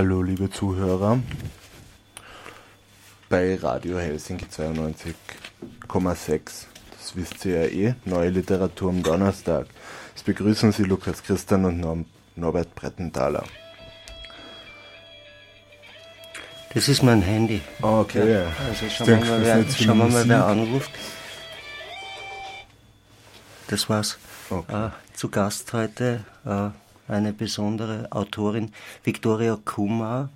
Hallo, liebe Zuhörer. Bei Radio Helsinki 92,6. Das wisst ihr ja eh. Neue Literatur am Donnerstag. Es begrüßen Sie Lukas Christian und Norbert Brettenthaler. Das ist mein Handy. Oh, okay. Ja, also schauen wir mal, wer, schauen wir mal, wer anruft. Das war's. Okay. Äh, zu Gast heute äh, eine besondere Autorin, Viktoria Kumar,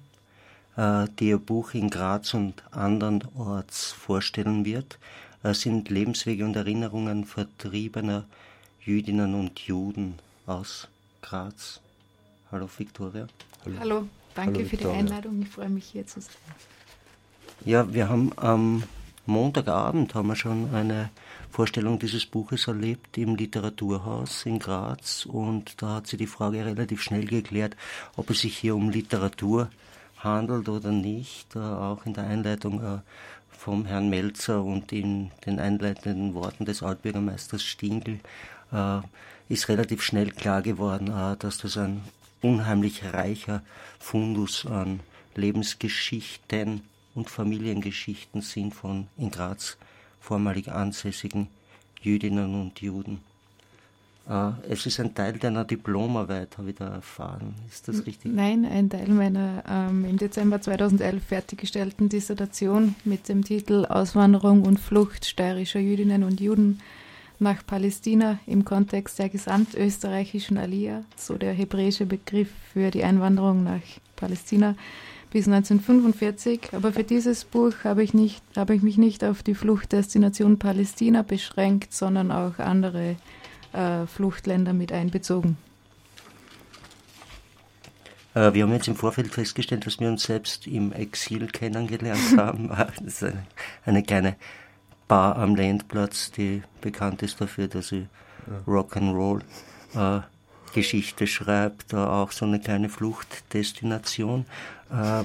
äh, die ihr Buch in Graz und andernorts vorstellen wird. Es sind Lebenswege und Erinnerungen vertriebener Jüdinnen und Juden aus Graz. Hallo Viktoria. Hallo. Hallo. Danke Hallo, für die Einladung. Ich freue mich hier zu sein. Ja, wir haben am Montagabend haben wir schon eine Vorstellung dieses Buches erlebt im Literaturhaus in Graz und da hat sie die Frage relativ schnell geklärt, ob es sich hier um Literatur handelt oder nicht. Äh, auch in der Einleitung äh, vom Herrn Melzer und in den einleitenden Worten des Altbürgermeisters Stingl äh, ist relativ schnell klar geworden, dass das ein unheimlich reicher Fundus an Lebensgeschichten und Familiengeschichten sind von in Graz vormalig ansässigen Jüdinnen und Juden. Äh, es ist ein Teil deiner Diplomarbeit, habe ich da erfahren. Ist das richtig? Nein, ein Teil meiner ähm, im Dezember 2011 fertiggestellten Dissertation mit dem Titel Auswanderung und Flucht steirischer Jüdinnen und Juden nach Palästina im Kontext der gesamtösterreichischen Aliyah, so der hebräische Begriff für die Einwanderung nach Palästina bis 1945. Aber für dieses Buch habe ich, nicht, habe ich mich nicht auf die Fluchtdestination Palästina beschränkt, sondern auch andere äh, Fluchtländer mit einbezogen. Äh, wir haben jetzt im Vorfeld festgestellt, dass wir uns selbst im Exil kennengelernt haben. Das ist eine, eine kleine Bar am Landplatz, die bekannt ist dafür, dass sie Rock'n'Roll äh, Geschichte schreibt, auch so eine kleine Fluchtdestination. Äh,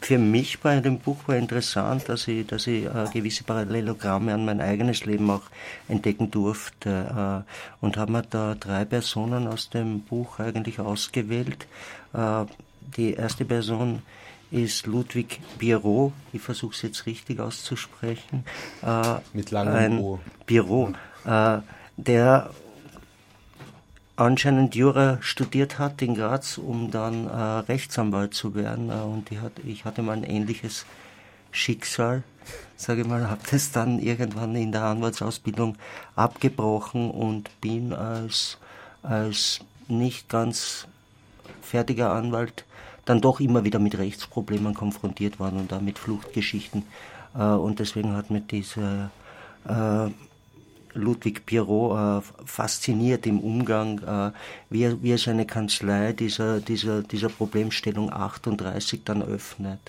für mich bei dem Buch war interessant, dass ich, dass ich äh, gewisse Parallelogramme an mein eigenes Leben auch entdecken durfte äh, und habe mir da drei Personen aus dem Buch eigentlich ausgewählt. Äh, die erste Person ist Ludwig Biro, ich versuche es jetzt richtig auszusprechen. Äh, Mit langem O. Biro, äh, der anscheinend Jura studiert hat in Graz, um dann äh, Rechtsanwalt zu werden. Äh, und ich, hat, ich hatte mal ein ähnliches Schicksal, sage ich mal, habe das dann irgendwann in der Anwaltsausbildung abgebrochen und bin als, als nicht ganz fertiger Anwalt dann doch immer wieder mit Rechtsproblemen konfrontiert worden und da mit Fluchtgeschichten. Äh, und deswegen hat mir diese äh, Ludwig Pirot äh, fasziniert im Umgang, äh, wie, er, wie er seine Kanzlei dieser, dieser, dieser Problemstellung 38 dann öffnet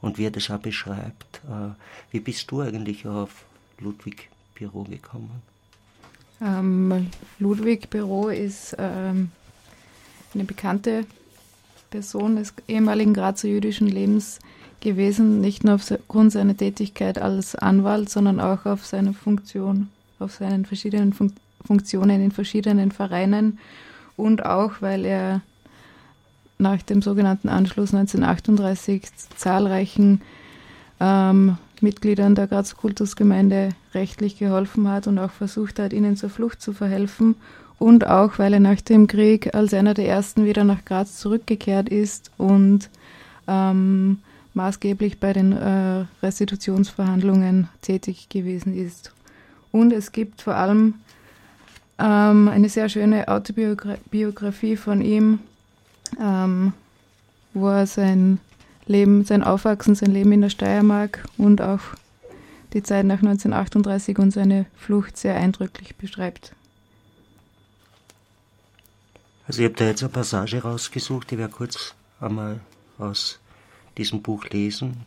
und wie er das auch beschreibt. Äh, wie bist du eigentlich auf Ludwig Pirot gekommen? Ähm, Ludwig Pirot ist ähm, eine bekannte Person des ehemaligen Grazer jüdischen Lebens gewesen, nicht nur aufgrund seiner Tätigkeit als Anwalt, sondern auch auf seine Funktion, auf seinen verschiedenen Fun Funktionen in verschiedenen Vereinen und auch, weil er nach dem sogenannten Anschluss 1938 zahlreichen ähm, Mitgliedern der Grazer Kultusgemeinde rechtlich geholfen hat und auch versucht hat, ihnen zur Flucht zu verhelfen und auch, weil er nach dem Krieg als einer der ersten wieder nach Graz zurückgekehrt ist und ähm, maßgeblich bei den äh, Restitutionsverhandlungen tätig gewesen ist. Und es gibt vor allem ähm, eine sehr schöne Autobiografie von ihm, ähm, wo er sein Leben, sein Aufwachsen, sein Leben in der Steiermark und auch die Zeit nach 1938 und seine Flucht sehr eindrücklich beschreibt. Also ich habe da jetzt eine Passage rausgesucht, die wir kurz einmal aus diesem Buch lesen.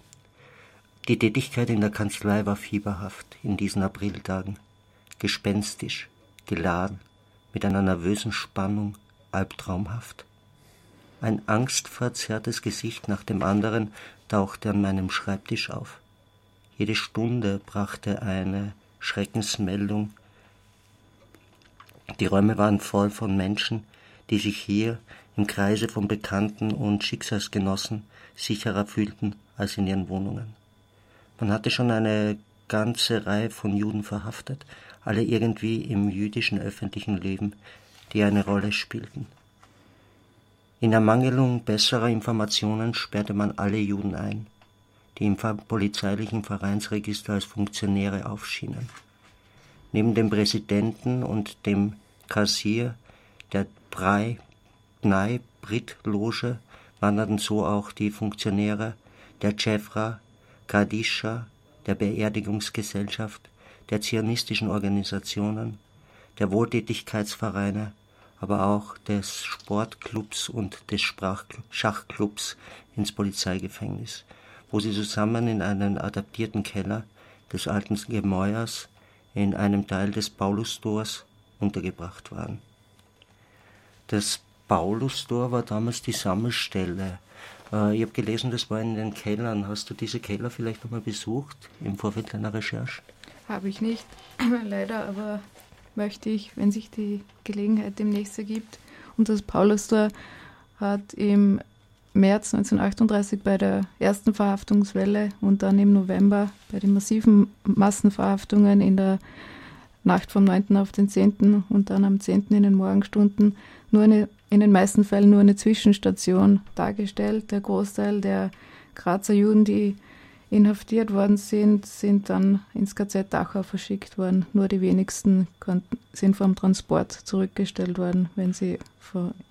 Die Tätigkeit in der Kanzlei war fieberhaft in diesen Apriltagen, gespenstisch, geladen, mit einer nervösen Spannung, albtraumhaft. Ein angstverzerrtes Gesicht nach dem anderen tauchte an meinem Schreibtisch auf. Jede Stunde brachte eine Schreckensmeldung. Die Räume waren voll von Menschen, die sich hier im Kreise von Bekannten und Schicksalsgenossen sicherer fühlten als in ihren Wohnungen. Man hatte schon eine ganze Reihe von Juden verhaftet, alle irgendwie im jüdischen öffentlichen Leben, die eine Rolle spielten. In Ermangelung besserer Informationen sperrte man alle Juden ein, die im polizeilichen Vereinsregister als Funktionäre aufschienen. Neben dem Präsidenten und dem Kassier der Brei Brit Loge wanderten so auch die Funktionäre der Chefra, Kadisha, der Beerdigungsgesellschaft, der zionistischen Organisationen, der Wohltätigkeitsvereine, aber auch des Sportclubs und des Schachclubs ins Polizeigefängnis, wo sie zusammen in einem adaptierten Keller des alten Gemäuers in einem Teil des Paulusdors untergebracht waren. Das Paulustor war damals die Sammelstelle. Äh, ich habe gelesen, das war in den Kellern. Hast du diese Keller vielleicht einmal besucht im Vorfeld deiner Recherche? Habe ich nicht, leider, aber möchte ich, wenn sich die Gelegenheit demnächst ergibt. Und das Paulustor hat im März 1938 bei der ersten Verhaftungswelle und dann im November bei den massiven Massenverhaftungen in der Nacht vom 9. auf den 10. und dann am 10. in den Morgenstunden nur eine in den meisten Fällen nur eine Zwischenstation dargestellt. Der Großteil der Grazer Juden, die inhaftiert worden sind, sind dann ins KZ Dachau verschickt worden. Nur die wenigsten konnten, sind vom Transport zurückgestellt worden, wenn sie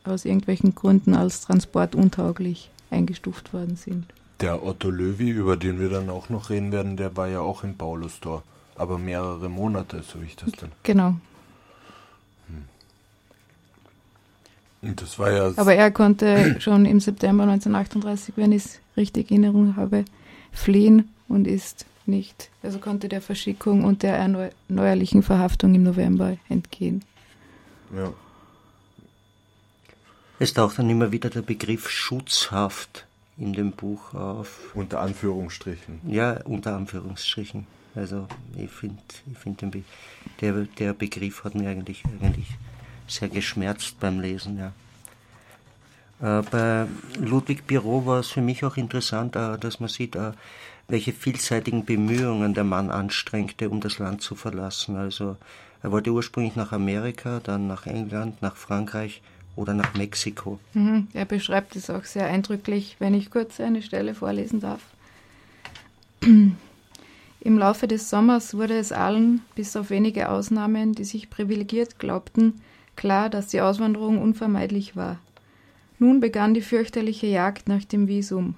aus irgendwelchen Gründen als transportuntauglich eingestuft worden sind. Der Otto Löwy, über den wir dann auch noch reden werden, der war ja auch in Paulustor, aber mehrere Monate, so wie ich das dann. Genau, Das war ja Aber er konnte schon im September 1938, wenn ich es richtig in Erinnerung habe, fliehen und ist nicht, also konnte der Verschickung und der erneuerlichen Verhaftung im November entgehen. Ja. Es taucht dann immer wieder der Begriff Schutzhaft in dem Buch auf. Unter Anführungsstrichen. Ja, unter Anführungsstrichen. Also ich finde, ich find der, der Begriff hat mir eigentlich, eigentlich sehr geschmerzt beim Lesen, ja. Äh, bei Ludwig Biro war es für mich auch interessant, äh, dass man sieht, äh, welche vielseitigen Bemühungen der Mann anstrengte, um das Land zu verlassen. Also er wollte ursprünglich nach Amerika, dann nach England, nach Frankreich oder nach Mexiko. Mhm, er beschreibt es auch sehr eindrücklich, wenn ich kurz eine Stelle vorlesen darf. Im Laufe des Sommers wurde es allen, bis auf wenige Ausnahmen, die sich privilegiert glaubten, klar, dass die Auswanderung unvermeidlich war. Nun begann die fürchterliche Jagd nach dem Visum.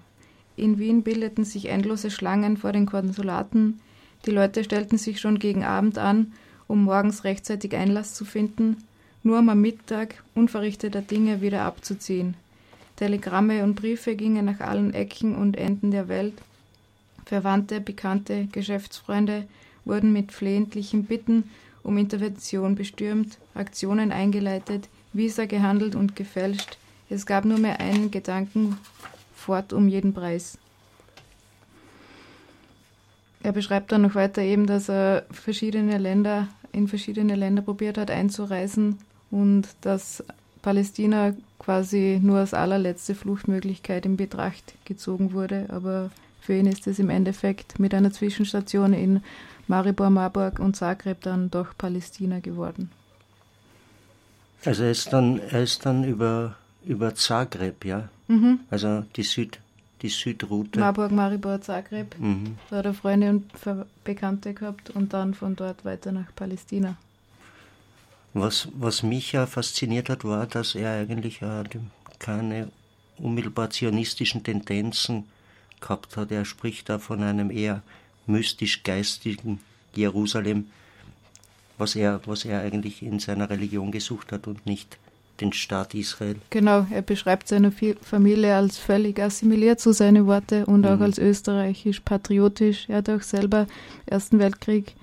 In Wien bildeten sich endlose Schlangen vor den Konsulaten, die Leute stellten sich schon gegen Abend an, um morgens rechtzeitig Einlass zu finden, nur um am Mittag unverrichteter Dinge wieder abzuziehen. Telegramme und Briefe gingen nach allen Ecken und Enden der Welt. Verwandte, Bekannte, Geschäftsfreunde wurden mit flehentlichen Bitten um Intervention bestürmt, Aktionen eingeleitet, Visa gehandelt und gefälscht. Es gab nur mehr einen Gedanken, fort um jeden Preis. Er beschreibt dann noch weiter eben, dass er verschiedene Länder, in verschiedene Länder probiert hat einzureisen und dass Palästina quasi nur als allerletzte Fluchtmöglichkeit in Betracht gezogen wurde. Aber für ihn ist es im Endeffekt mit einer Zwischenstation in Maribor, Marburg und Zagreb dann doch Palästina geworden. Also er ist dann, er ist dann über, über Zagreb, ja? Mhm. Also die, Süd, die Südroute. Marburg, Maribor, Zagreb. Mhm. Da hat er Freunde und Bekannte gehabt und dann von dort weiter nach Palästina. Was, was mich ja fasziniert hat, war, dass er eigentlich äh, keine unmittelbar zionistischen Tendenzen gehabt hat. Er spricht da von einem eher mystisch-geistigen Jerusalem, was er, was er eigentlich in seiner Religion gesucht hat und nicht den Staat Israel. Genau, er beschreibt seine Familie als völlig assimiliert, so seine Worte, und auch mhm. als österreichisch-patriotisch. Er hat auch selber im Ersten Weltkrieg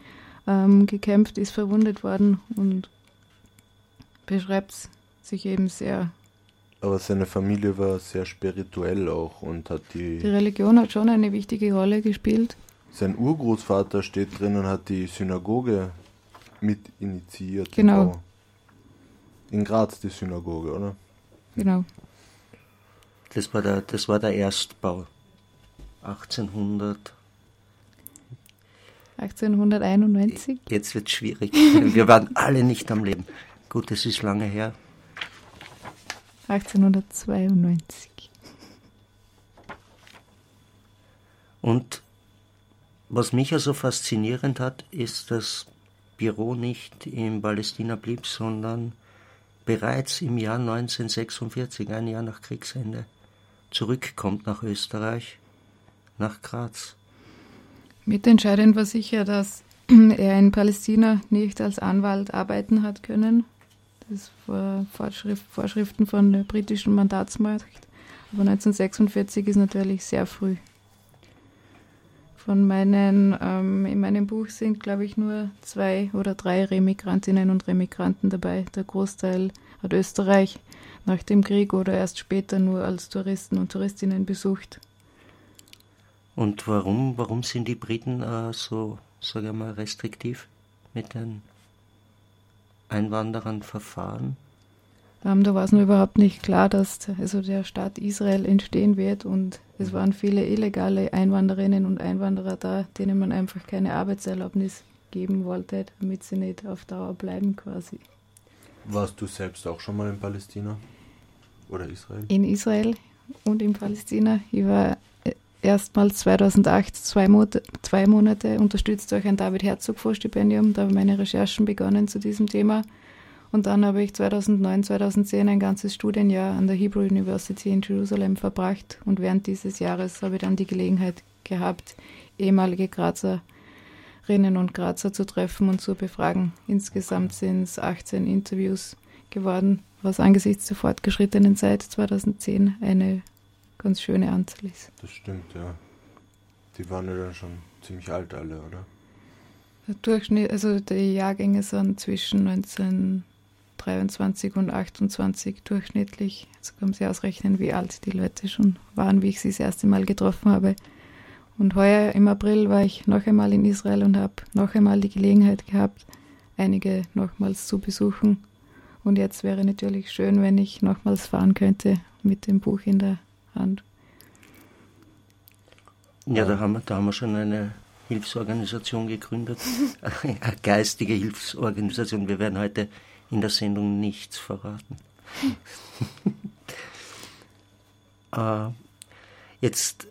ähm, gekämpft, ist verwundet worden und beschreibt sich eben sehr. Aber seine Familie war sehr spirituell auch und hat die. Die Religion hat schon eine wichtige Rolle gespielt. Sein Urgroßvater steht drin und hat die Synagoge mit initiiert. Genau. In Graz die Synagoge, oder? Genau. Das war der, das war der Erstbau. 1800. 1891. Jetzt wird es schwierig. Wir waren alle nicht am Leben. Gut, das ist lange her. 1892. Und was mich also faszinierend hat, ist, dass Büro nicht in Palästina blieb, sondern bereits im Jahr 1946, ein Jahr nach Kriegsende, zurückkommt nach Österreich, nach Graz. Mitentscheidend war sicher, dass er in Palästina nicht als Anwalt arbeiten hat können. Das war Vorschrift, Vorschriften von der britischen Mandatsmacht. Aber 1946 ist natürlich sehr früh. Von meinen, ähm, in meinem Buch sind, glaube ich, nur zwei oder drei Remigrantinnen und Remigranten dabei. Der Großteil hat Österreich nach dem Krieg oder erst später nur als Touristen und Touristinnen besucht. Und warum, warum sind die Briten äh, so, sage ich mal, restriktiv mit den Einwanderern verfahren? Ähm, da war es nur überhaupt nicht klar, dass also der Staat Israel entstehen wird und es mhm. waren viele illegale Einwanderinnen und Einwanderer da, denen man einfach keine Arbeitserlaubnis geben wollte, damit sie nicht auf Dauer bleiben quasi. Warst du selbst auch schon mal in Palästina oder Israel? In Israel und in Palästina. Ich war äh, erstmals 2008 zwei, Monate, zwei Monate unterstützt durch ein David Herzog Vorstipendium. Da habe ich meine Recherchen begonnen zu diesem Thema. Und dann habe ich 2009, 2010 ein ganzes Studienjahr an der Hebrew University in Jerusalem verbracht. Und während dieses Jahres habe ich dann die Gelegenheit gehabt, ehemalige Grazerinnen und Grazer zu treffen und zu befragen. Insgesamt sind es 18 Interviews geworden, was angesichts der fortgeschrittenen Zeit 2010 eine ganz schöne Anzahl ist. Das stimmt, ja. Die waren ja dann schon ziemlich alt alle, oder? Der Durchschnitt, also die Jahrgänge sind zwischen 19 23 und 28 durchschnittlich. Jetzt können Sie ausrechnen, wie alt die Leute schon waren, wie ich sie das erste Mal getroffen habe. Und heuer im April war ich noch einmal in Israel und habe noch einmal die Gelegenheit gehabt, einige nochmals zu besuchen. Und jetzt wäre natürlich schön, wenn ich nochmals fahren könnte mit dem Buch in der Hand. Ja, da haben wir, da haben wir schon eine Hilfsorganisation gegründet, eine geistige Hilfsorganisation. Wir werden heute in der Sendung nichts verraten. äh, jetzt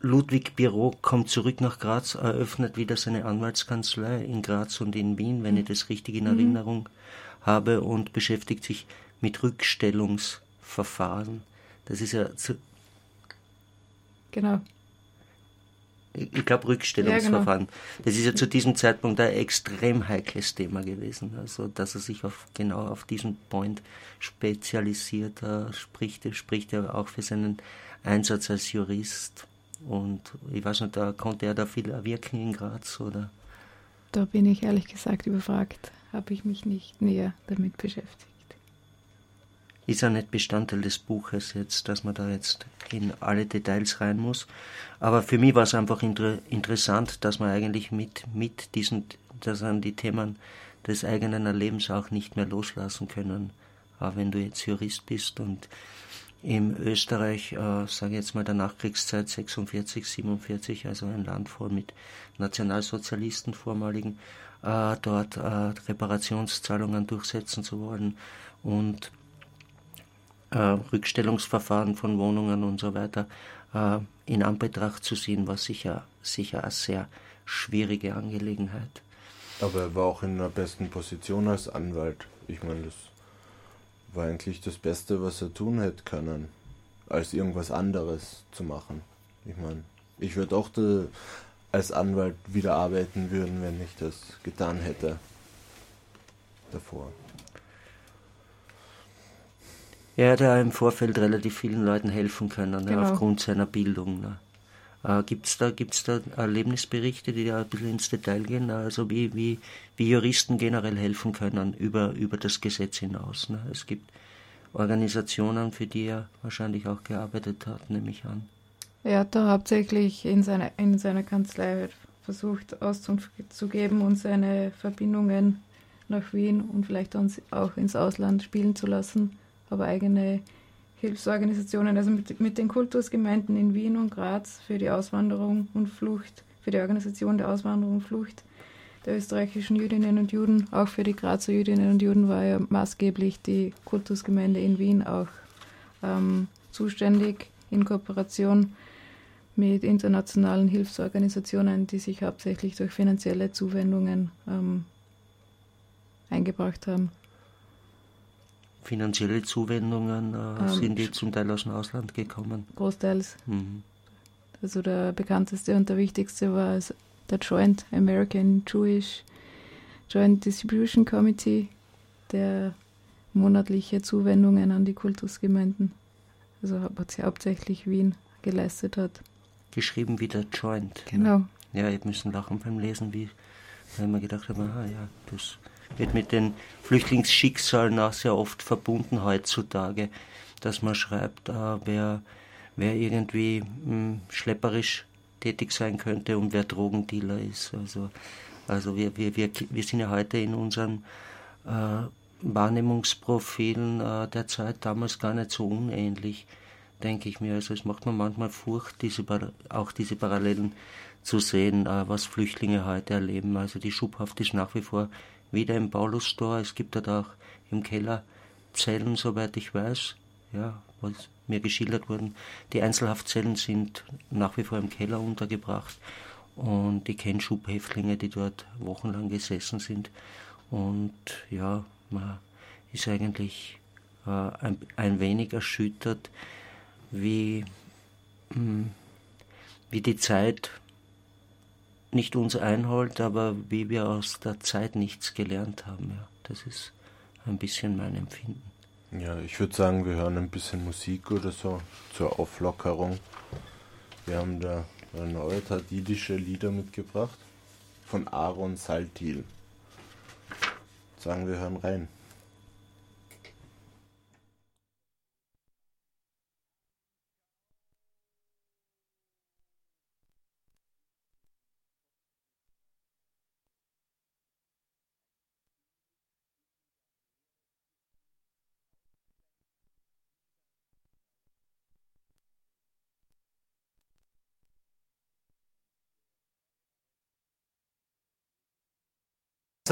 Ludwig Biro kommt zurück nach Graz, eröffnet wieder seine Anwaltskanzlei in Graz und in Wien, wenn ich das richtig in mhm. Erinnerung mhm. habe, und beschäftigt sich mit Rückstellungsverfahren. Das ist ja zu, genau ich glaube, Rückstellungsverfahren. Ja, genau. Das ist ja zu diesem Zeitpunkt ein extrem heikles Thema gewesen. Also, dass er sich auf, genau auf diesen Point spezialisiert, äh, spricht, spricht er auch für seinen Einsatz als Jurist. Und ich weiß nicht, da konnte er da viel erwirken in Graz, oder? Da bin ich ehrlich gesagt überfragt. Habe ich mich nicht näher damit beschäftigt ist ja nicht Bestandteil des Buches jetzt, dass man da jetzt in alle Details rein muss. Aber für mich war es einfach inter interessant, dass man eigentlich mit, mit diesen, dass man die Themen des eigenen Erlebens auch nicht mehr loslassen können. Auch wenn du jetzt Jurist bist und im Österreich, äh, sage ich jetzt mal der Nachkriegszeit 46, 47, also ein Land voll mit Nationalsozialisten vormaligen, äh, dort äh, Reparationszahlungen durchsetzen zu wollen und äh, Rückstellungsverfahren von Wohnungen und so weiter äh, in Anbetracht zu ziehen, war sicher, sicher eine sehr schwierige Angelegenheit. Aber er war auch in der besten Position als Anwalt. Ich meine, das war eigentlich das Beste, was er tun hätte können, als irgendwas anderes zu machen. Ich meine, ich würde auch de, als Anwalt wieder arbeiten würden, wenn ich das getan hätte davor. Er hat ja im Vorfeld relativ vielen Leuten helfen können, genau. ne, aufgrund seiner Bildung. Ne. Äh, Gibt es da, gibt's da Erlebnisberichte, die da ein bisschen ins Detail gehen, also wie, wie, wie Juristen generell helfen können über, über das Gesetz hinaus? Ne? Es gibt Organisationen, für die er wahrscheinlich auch gearbeitet hat, nehme ich an. Er hat da hauptsächlich in seiner, in seiner Kanzlei versucht Auskunft zu geben und seine Verbindungen nach Wien und vielleicht auch ins Ausland spielen zu lassen aber eigene Hilfsorganisationen, also mit, mit den Kultusgemeinden in Wien und Graz für die Auswanderung und Flucht, für die Organisation der Auswanderung und Flucht der österreichischen Jüdinnen und Juden, auch für die Grazer Jüdinnen und Juden war ja maßgeblich die Kultusgemeinde in Wien auch ähm, zuständig in Kooperation mit internationalen Hilfsorganisationen, die sich hauptsächlich durch finanzielle Zuwendungen ähm, eingebracht haben finanzielle Zuwendungen äh, ähm, sind die zum Teil aus dem Ausland gekommen? Großteils. Mhm. Also der bekannteste und der wichtigste war der Joint American Jewish Joint Distribution Committee, der monatliche Zuwendungen an die Kultusgemeinden, also hauptsächlich Wien, geleistet hat. Geschrieben wie der Joint. Genau. Ja, ich müssen lachen beim Lesen, wie, weil man gedacht hat, ah ja, das wird mit den Flüchtlingsschicksalen auch sehr oft verbunden heutzutage, dass man schreibt, äh, wer, wer irgendwie mh, hm, schlepperisch tätig sein könnte und wer Drogendealer ist. Also, also wir, wir, wir, wir sind ja heute in unseren äh, Wahrnehmungsprofilen äh, der Zeit damals gar nicht so unähnlich, denke ich mir. Also es macht mir manchmal Furcht, diese, auch diese Parallelen zu sehen, äh, was Flüchtlinge heute erleben. Also die Schubhaft ist nach wie vor wieder im Paulustor. Es gibt dort auch im Keller Zellen, soweit ich weiß, ja, was mir geschildert wurden. Die Einzelhaftzellen sind nach wie vor im Keller untergebracht und ich kenne Schubhäftlinge, die dort wochenlang gesessen sind. Und ja, man ist eigentlich äh, ein, ein, wenig erschüttert, wie, mh, hm, wie die Zeit nicht uns einholt, aber wie wir aus der Zeit nichts gelernt haben. Ja, das ist ein bisschen mein Empfinden. Ja, ich würde sagen, wir hören ein bisschen Musik oder so zur Auflockerung. Wir haben da neue tadidische Lieder mitgebracht von Aaron Saltil. Sagen wir hören rein.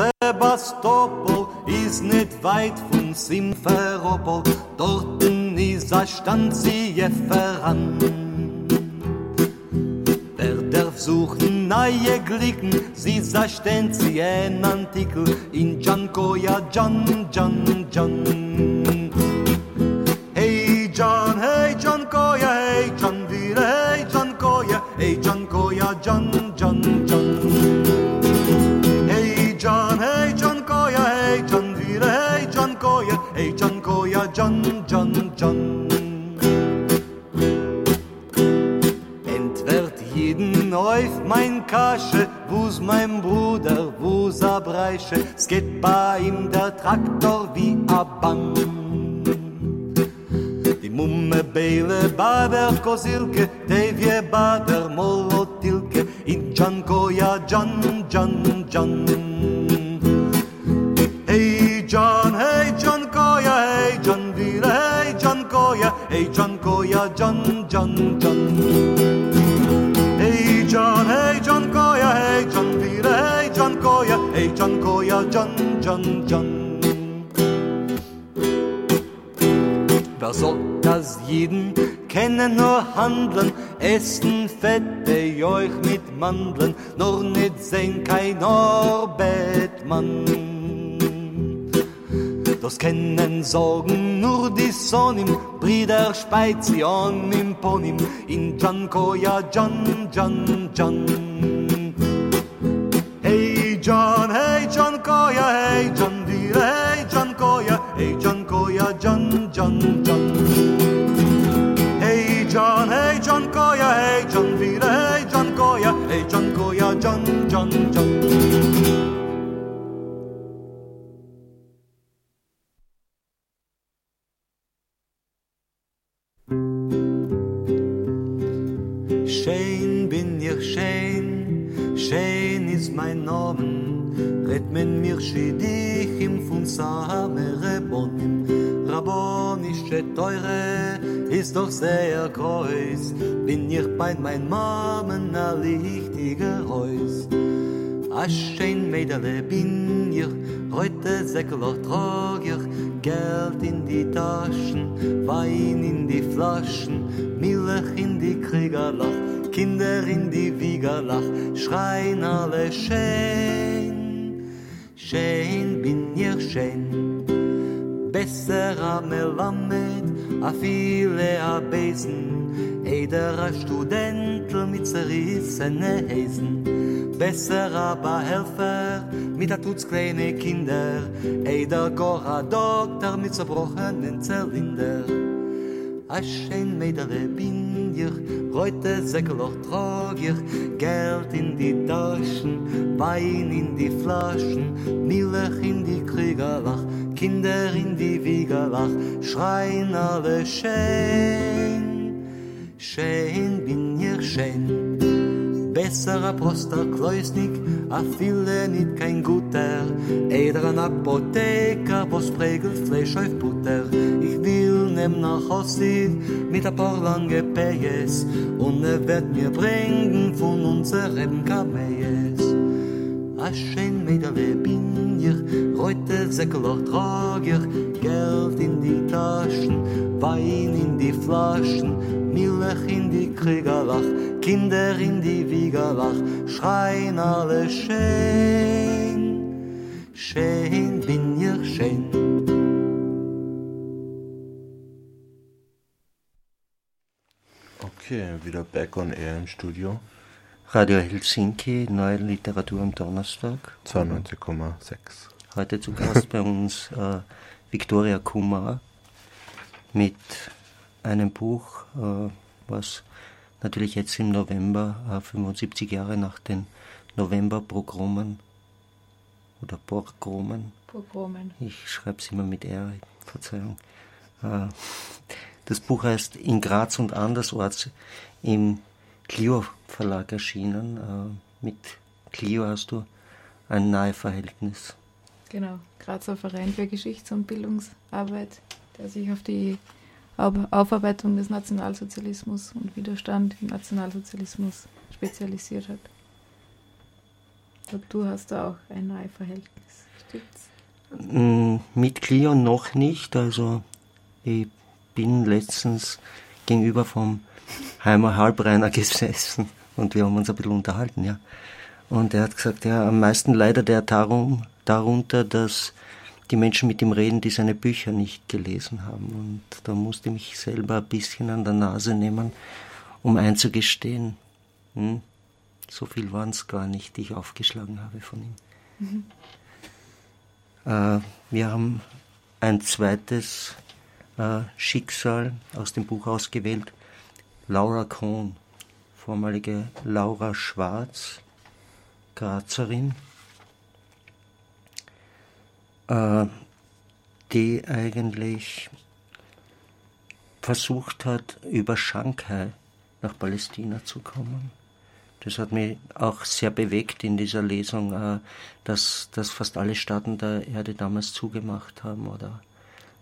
Sebastopol ist nicht weit von Simferopol, dorten ist a Stand sie voran. Wer darf suchen neue Glicken, sie stehen sie ein Antikel in Jankoja, Jan, Jan, Jan. Hey Jan, hey Jan Koya, hey Jan Vire, hey Jan Koya, hey Jan Koya, Jan, Can Can Can Entwert jeden auf mein Kasche, wo's mein Bruder, wo's a Breiche, es geht bei ihm der Traktor wie a Bang. Die Mumme Beile, Bader Kosilke, Devje Bader Molotilke, in Jankoja Jan Jan Jan. Hey John, Can Can Can Hey Can hey Can Koya hey Can Vire hey Can Koya hey Can Koya Can Can Can Wer soll das jeden kennen nur handeln, essen fette euch mit Mandeln, nur nicht sehen kein Orbetmann. Das kennen sagen nur die Sonim, Brüder Speizion im Ponim, in Jankoja, Jan, Jan, Jan. Hey Jan, hey Jan Koya, hey Jan Dire, hey Jan Koya, hey Jan Koya, Jan, Jan, Jan. Hey Jan, hey Jan Koya, hey Jan Dire, hey Jan Koya, hey Jan Koya, Jan, Jan, Jan. Red men mir schidichim fun same Rebonim, Rabonische teure ist doch sehr groß. Bin ich bei mein Mamen a lichtiger Reus. A schein Mädele bin ich, heute Säckeloch trag ich, Geld in die Taschen, Wein in die Flaschen, Milch in die Kriegerlach, Kinder in die Wiegerlach, schreien alle schön, schön bin ich schön. Besser a Melamed, a viele a Besen, Eider a Studentel mit zerrissene Heisen, Besser a Behelfer, mit a tutz kleine Kinder, Eider gor a Doktor mit zerbrochenen Zylinder. A schein Mädele bin ich, heute Säckeloch trag ich, Geld in die Taschen, Wein in die Flaschen, Milch in die Kriegerlach, Kinder in die Wiegerlach, schreien alle schön, schön bin ich schön. Besser a Proster Kleusnik, a viele nit kein guter, Eider an Apotheker, was prägelt Fleisch auf Butter. Ich will nem nach Hossid mit a paar lange Payes, und er wird mir bringen von unserem Kameyes. A schön Mädele bin ich, heute Säckeloch trag ich, Geld in die Taschen, Wein in die Flaschen, Milch in die Kriegerlach, Kinder in die Wiegerlach, schreien alle schön, schön bin ich schön. Okay, wieder back on air im Studio. Radio Helsinki, neue Literatur am Donnerstag. 92,6. Heute zu Gast bei uns äh, Viktoria Kumar mit einem Buch, äh, was natürlich jetzt im November, äh, 75 Jahre nach den Novemberpogromen oder Pogromen, Pogromen. ich schreibe es immer mit R, Verzeihung. Äh, Das Buch heißt In Graz und andersorts im Clio Verlag erschienen. Äh, Mit Clio hast du ein nahe Verhältnis. Genau, Grazer Verein für Geschichts- und Bildungsarbeit, der sich auf die Au- Aufarbeitung des Nationalsozialismus und Widerstand im Nationalsozialismus spezialisiert hat. Und du hast da auch ein nahe Verhältnis, stimmt's? Mm, Mit Clio noch nicht. Also ich bin letztens gegenüber vom Heimer Halbreiner gesessen und wir haben uns ein bisschen unterhalten, ja. Und er hat gesagt, ja, am meisten leidet er darum, darunter, dass die Menschen mit ihm reden, die seine Bücher nicht gelesen haben. Und da musste ich mich selber ein bisschen an der Nase nehmen, um einzugestehen, hm, so viel waren es gar nicht, die ich aufgeschlagen habe von ihm. Äh, wir haben ein zweites äh, Schicksal aus dem Buch ausgewählt. Laura Kohn, vormalige Laura Schwarz, Grazerin, äh, die eigentlich versucht hat, über Shanghai nach Palästina zu kommen. Das hat mich auch sehr bewegt in dieser Lesung, äh, dass, dass fast alle Staaten der Erde damals zugemacht haben. Oder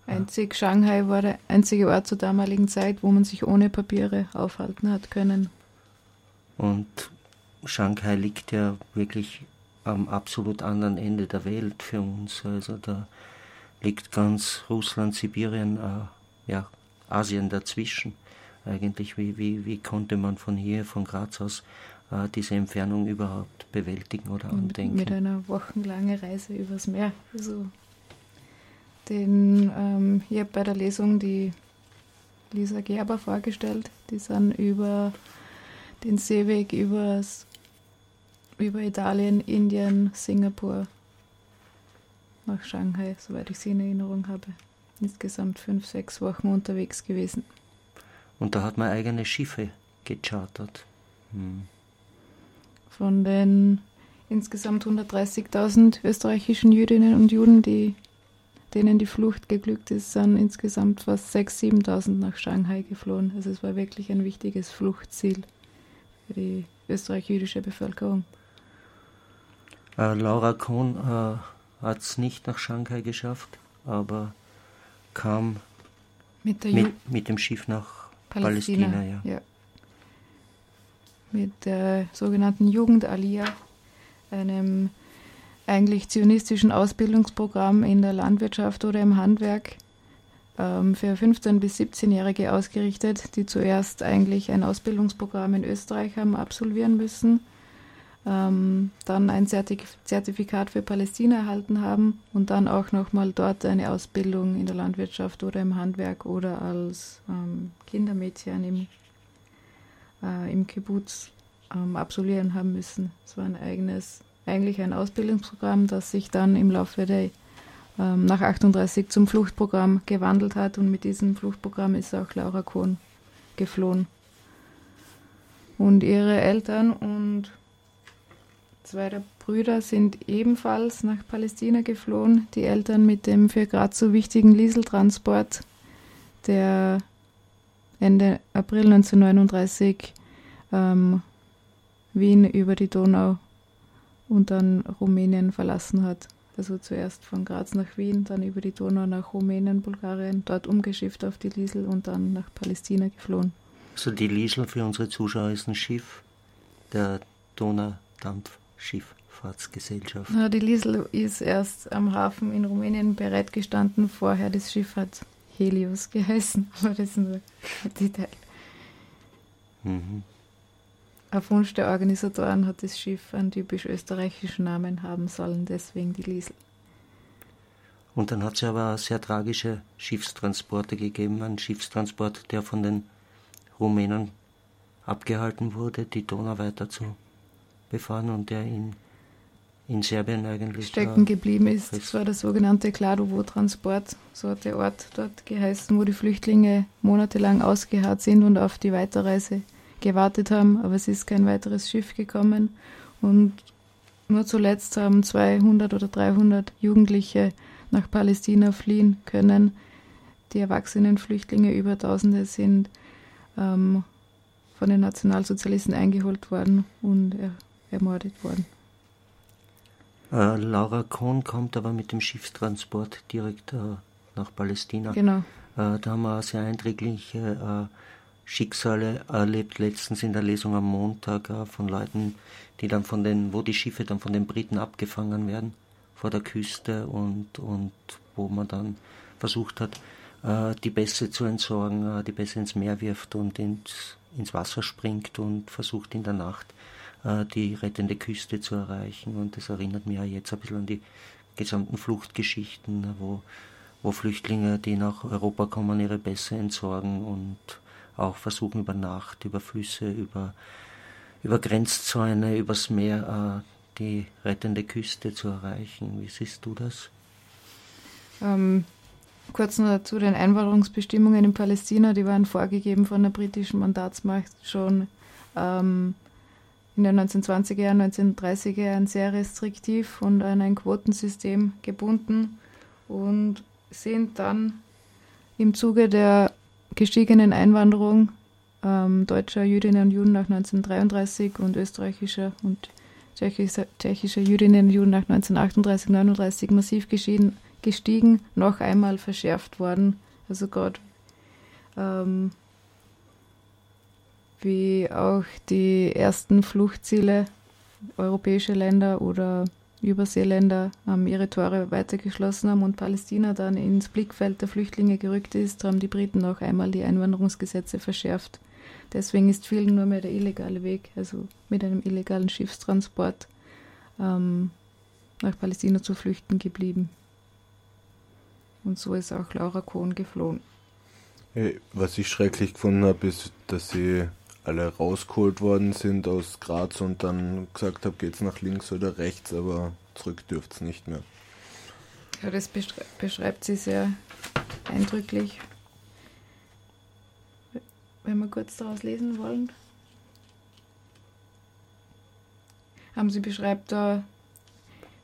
Einzig Shanghai war der einzige Ort zur damaligen Zeit, wo man sich ohne Papiere aufhalten hat können. Und Shanghai liegt ja wirklich am absolut anderen Ende der Welt für uns. Also da liegt ganz Russland, Sibirien, äh, ja, Asien dazwischen. Eigentlich, wie, wie, wie konnte man von hier, von Graz aus, äh, diese Entfernung überhaupt bewältigen oder andenken? mit einer wochenlangen Reise übers Meer. Also den ähm, hier bei der Lesung die Lisa Gerber vorgestellt. Die sind über den Seeweg übers, über Italien, Indien, Singapur nach Shanghai, soweit ich sie in Erinnerung habe. Insgesamt fünf, sechs Wochen unterwegs gewesen. Und da hat man eigene Schiffe gechartert. Hm. Von den insgesamt 130.000 österreichischen Jüdinnen und Juden, die, denen die Flucht geglückt ist, sind insgesamt fast 6.000, 7.000 nach Shanghai geflohen. Also es war wirklich ein wichtiges Fluchtziel für die österreich-jüdische Bevölkerung. Äh, Laura Kohn äh, hat es nicht nach Shanghai geschafft, aber kam Mit mit, mit dem Schiff nach Palästina, Palästina ja. ja. Mit der sogenannten Jugendalia, einem eigentlich zionistischen Ausbildungsprogramm in der Landwirtschaft oder im Handwerk ähm, für 15- bis 17-Jährige ausgerichtet, die zuerst eigentlich ein Ausbildungsprogramm in Österreich haben absolvieren müssen, ähm, dann ein Zertifikat für Palästina erhalten haben und dann auch nochmal dort eine Ausbildung in der Landwirtschaft oder im Handwerk oder als ähm, Kindermädchen im, äh, im Kibbutz absolvieren haben müssen. Es war ein eigenes, eigentlich ein Ausbildungsprogramm, das sich dann im Laufe der ähm, nach 38 zum Fluchtprogramm gewandelt hat und mit diesem Fluchtprogramm ist auch Laura Kohn geflohen. Und ihre Eltern und zwei der Brüder sind ebenfalls nach Palästina geflohen. Die Eltern mit dem für Graz so wichtigen Lieseltransport, der Ende April 1939 ähm, Wien über die Donau und dann Rumänien verlassen hat. Also zuerst von Graz nach Wien, dann über die Donau nach Rumänien, Bulgarien, dort umgeschifft auf die Liesel und dann nach Palästina geflohen. Also die Liesel für unsere Zuschauer ist ein Schiff der Donaudampfschifffahrtsgesellschaft. Ja, die Liesel ist erst am Hafen in Rumänien bereitgestanden. Vorher das Schiff hat Helios geheißen, aber das ist nur ein Detail. Mhm. Auf Wunsch der Organisatoren hat das Schiff einen typisch österreichischen Namen haben sollen, deswegen die Liesel. Und dann hat es aber sehr tragische Schiffstransporte gegeben, einen Schiffstransport, der von den Rumänen abgehalten wurde, die Donau weiter zu befahren und der in, in Serbien eigentlich stecken geblieben ist. Das war der sogenannte Kladovo-Transport, so hat der Ort dort geheißen, wo die Flüchtlinge monatelang ausgeharrt sind und auf die Weiterreise gewartet haben, aber es ist kein weiteres Schiff gekommen. Und nur zuletzt haben 200 oder 300 Jugendliche nach Palästina fliehen können. Die erwachsenen Flüchtlinge, über Tausende, sind ähm, von den Nationalsozialisten eingeholt worden und er, ermordet worden. Äh, Laura Kohn kommt aber mit dem Schiffstransport direkt äh, nach Palästina. Genau. Äh, da haben wir sehr eindringliche äh, Schicksale erlebt, letztens in der Lesung am Montag äh, von Leuten, die dann von den, wo die Schiffe dann von den Briten abgefangen werden vor der Küste und, und wo man dann versucht hat, äh, die Bässe zu entsorgen, äh, die Bässe ins Meer wirft und ins, ins Wasser springt und versucht in der Nacht äh, die rettende Küste zu erreichen. Und das erinnert mich ja jetzt ein bisschen an die gesamten Fluchtgeschichten, wo, wo Flüchtlinge, die nach Europa kommen, ihre Bässe entsorgen und auch versuchen über Nacht, über Flüsse, über, über Grenzzäune, übers Meer äh, die rettende Küste zu erreichen. Wie siehst du das? Ähm, kurz noch zu den Einwanderungsbestimmungen in Palästina, die waren vorgegeben von der britischen Mandatsmacht schon ähm, in den 1920er Jahren, 1930er Jahren sehr restriktiv und an ein Quotensystem gebunden und sind dann im Zuge der gestiegenen Einwanderung ähm, deutscher Jüdinnen und Juden nach 1933 und österreichischer und tschechischer, tschechischer Jüdinnen und Juden nach 1938, 39 massiv gestiegen, gestiegen noch einmal verschärft worden. Also gerade ähm, wie auch die ersten Fluchtziele europäische Länder oder Überseeländer ähm, ihre Tore weitergeschlossen haben und Palästina dann ins Blickfeld der Flüchtlinge gerückt ist, haben die Briten noch einmal die Einwanderungsgesetze verschärft. Deswegen ist vielen nur mehr der illegale Weg, also mit einem illegalen Schiffstransport ähm, nach Palästina zu flüchten geblieben. Und so ist auch Laura Kohn geflohen. Was ich schrecklich gefunden habe, ist, dass sie alle rausgeholt worden sind aus Graz und dann gesagt habe, geht's nach links oder rechts, aber zurück dürft es nicht mehr. Ja, das beschreibt sie sehr eindrücklich. Wenn wir kurz daraus lesen wollen. Haben sie beschreibt da,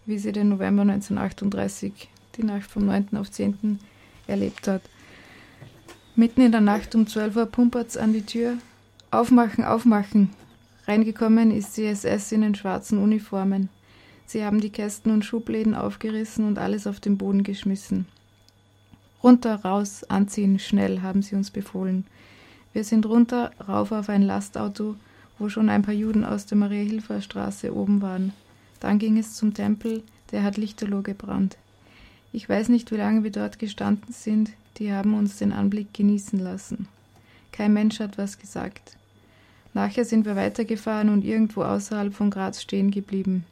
wie sie den November 1938, die Nacht vom 9. auf 10. erlebt hat. Mitten in der Nacht um 12 Uhr pumpert es an die Tür Aufmachen, aufmachen. Reingekommen ist die SS in den schwarzen Uniformen. Sie haben die Kästen und Schubläden aufgerissen und alles auf den Boden geschmissen. Runter, raus, anziehen, schnell, haben sie uns befohlen. Wir sind runter, rauf auf ein Lastauto, wo schon ein paar Juden aus der Maria-Hilfer-Straße oben waren. Dann ging es zum Tempel, der hat Lichterloh gebrannt. Ich weiß nicht, wie lange wir dort gestanden sind, die haben uns den Anblick genießen lassen. Kein Mensch hat was gesagt. Nachher sind wir weitergefahren und irgendwo außerhalb von Graz stehen geblieben.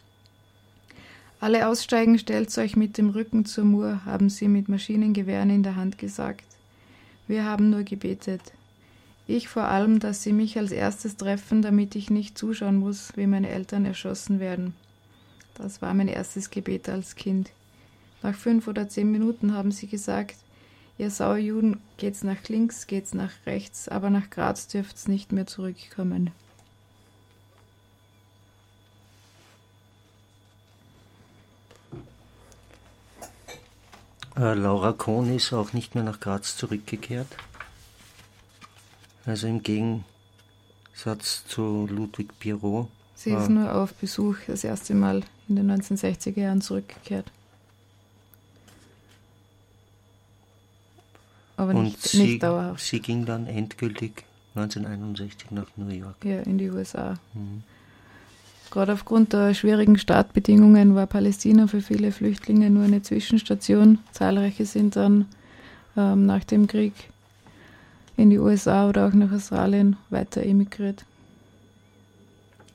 Alle aussteigen, stellt euch mit dem Rücken zur Mur, haben sie mit Maschinengewehren in der Hand gesagt. Wir haben nur gebetet. Ich vor allem, dass sie mich als erstes treffen, damit ich nicht zuschauen muss, wie meine Eltern erschossen werden. Das war mein erstes Gebet als Kind. Nach fünf oder zehn Minuten haben sie gesagt, ihr Sauerjuden, geht's nach links, geht's nach rechts, aber nach Graz dürft's nicht mehr zurückkommen. Äh, Laura Kohn ist auch nicht mehr nach Graz zurückgekehrt. Also im Gegensatz zu Ludwig Pirot. Sie ist nur auf Besuch das erste Mal in den 1960er Jahren zurückgekehrt. Aber nicht, Und sie, nicht dauerhaft. Sie ging dann endgültig 1961 nach New York. Ja, in die USA. Mhm. Gerade aufgrund der schwierigen Startbedingungen war Palästina für viele Flüchtlinge nur eine Zwischenstation. Zahlreiche sind dann ähm, nach dem Krieg in die USA oder auch nach Australien weiter emigriert.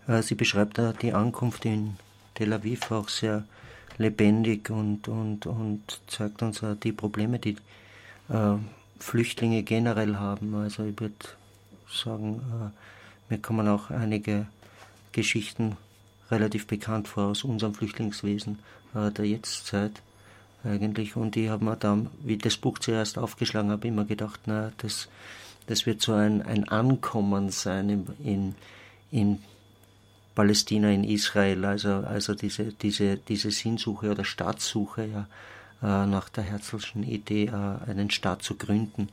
Äh, sie beschreibt da die Ankunft in Tel Aviv auch sehr lebendig und, und, und zeigt uns auch die Probleme, die äh, Flüchtlinge generell haben. Also ich würde sagen, äh, mir kommen auch einige Geschichten relativ bekannt vor aus unserem Flüchtlingswesen äh, der Jetztzeit eigentlich. Und ich habe mir dann, wie ich das Buch zuerst aufgeschlagen habe, immer gedacht, na, das, das wird so ein, ein Ankommen sein in, in, in Palästina, in Israel, also, also diese, diese, diese Sinnsuche oder Staatssuche ja, nach der Herzlschen Idee, äh, einen Staat zu gründen,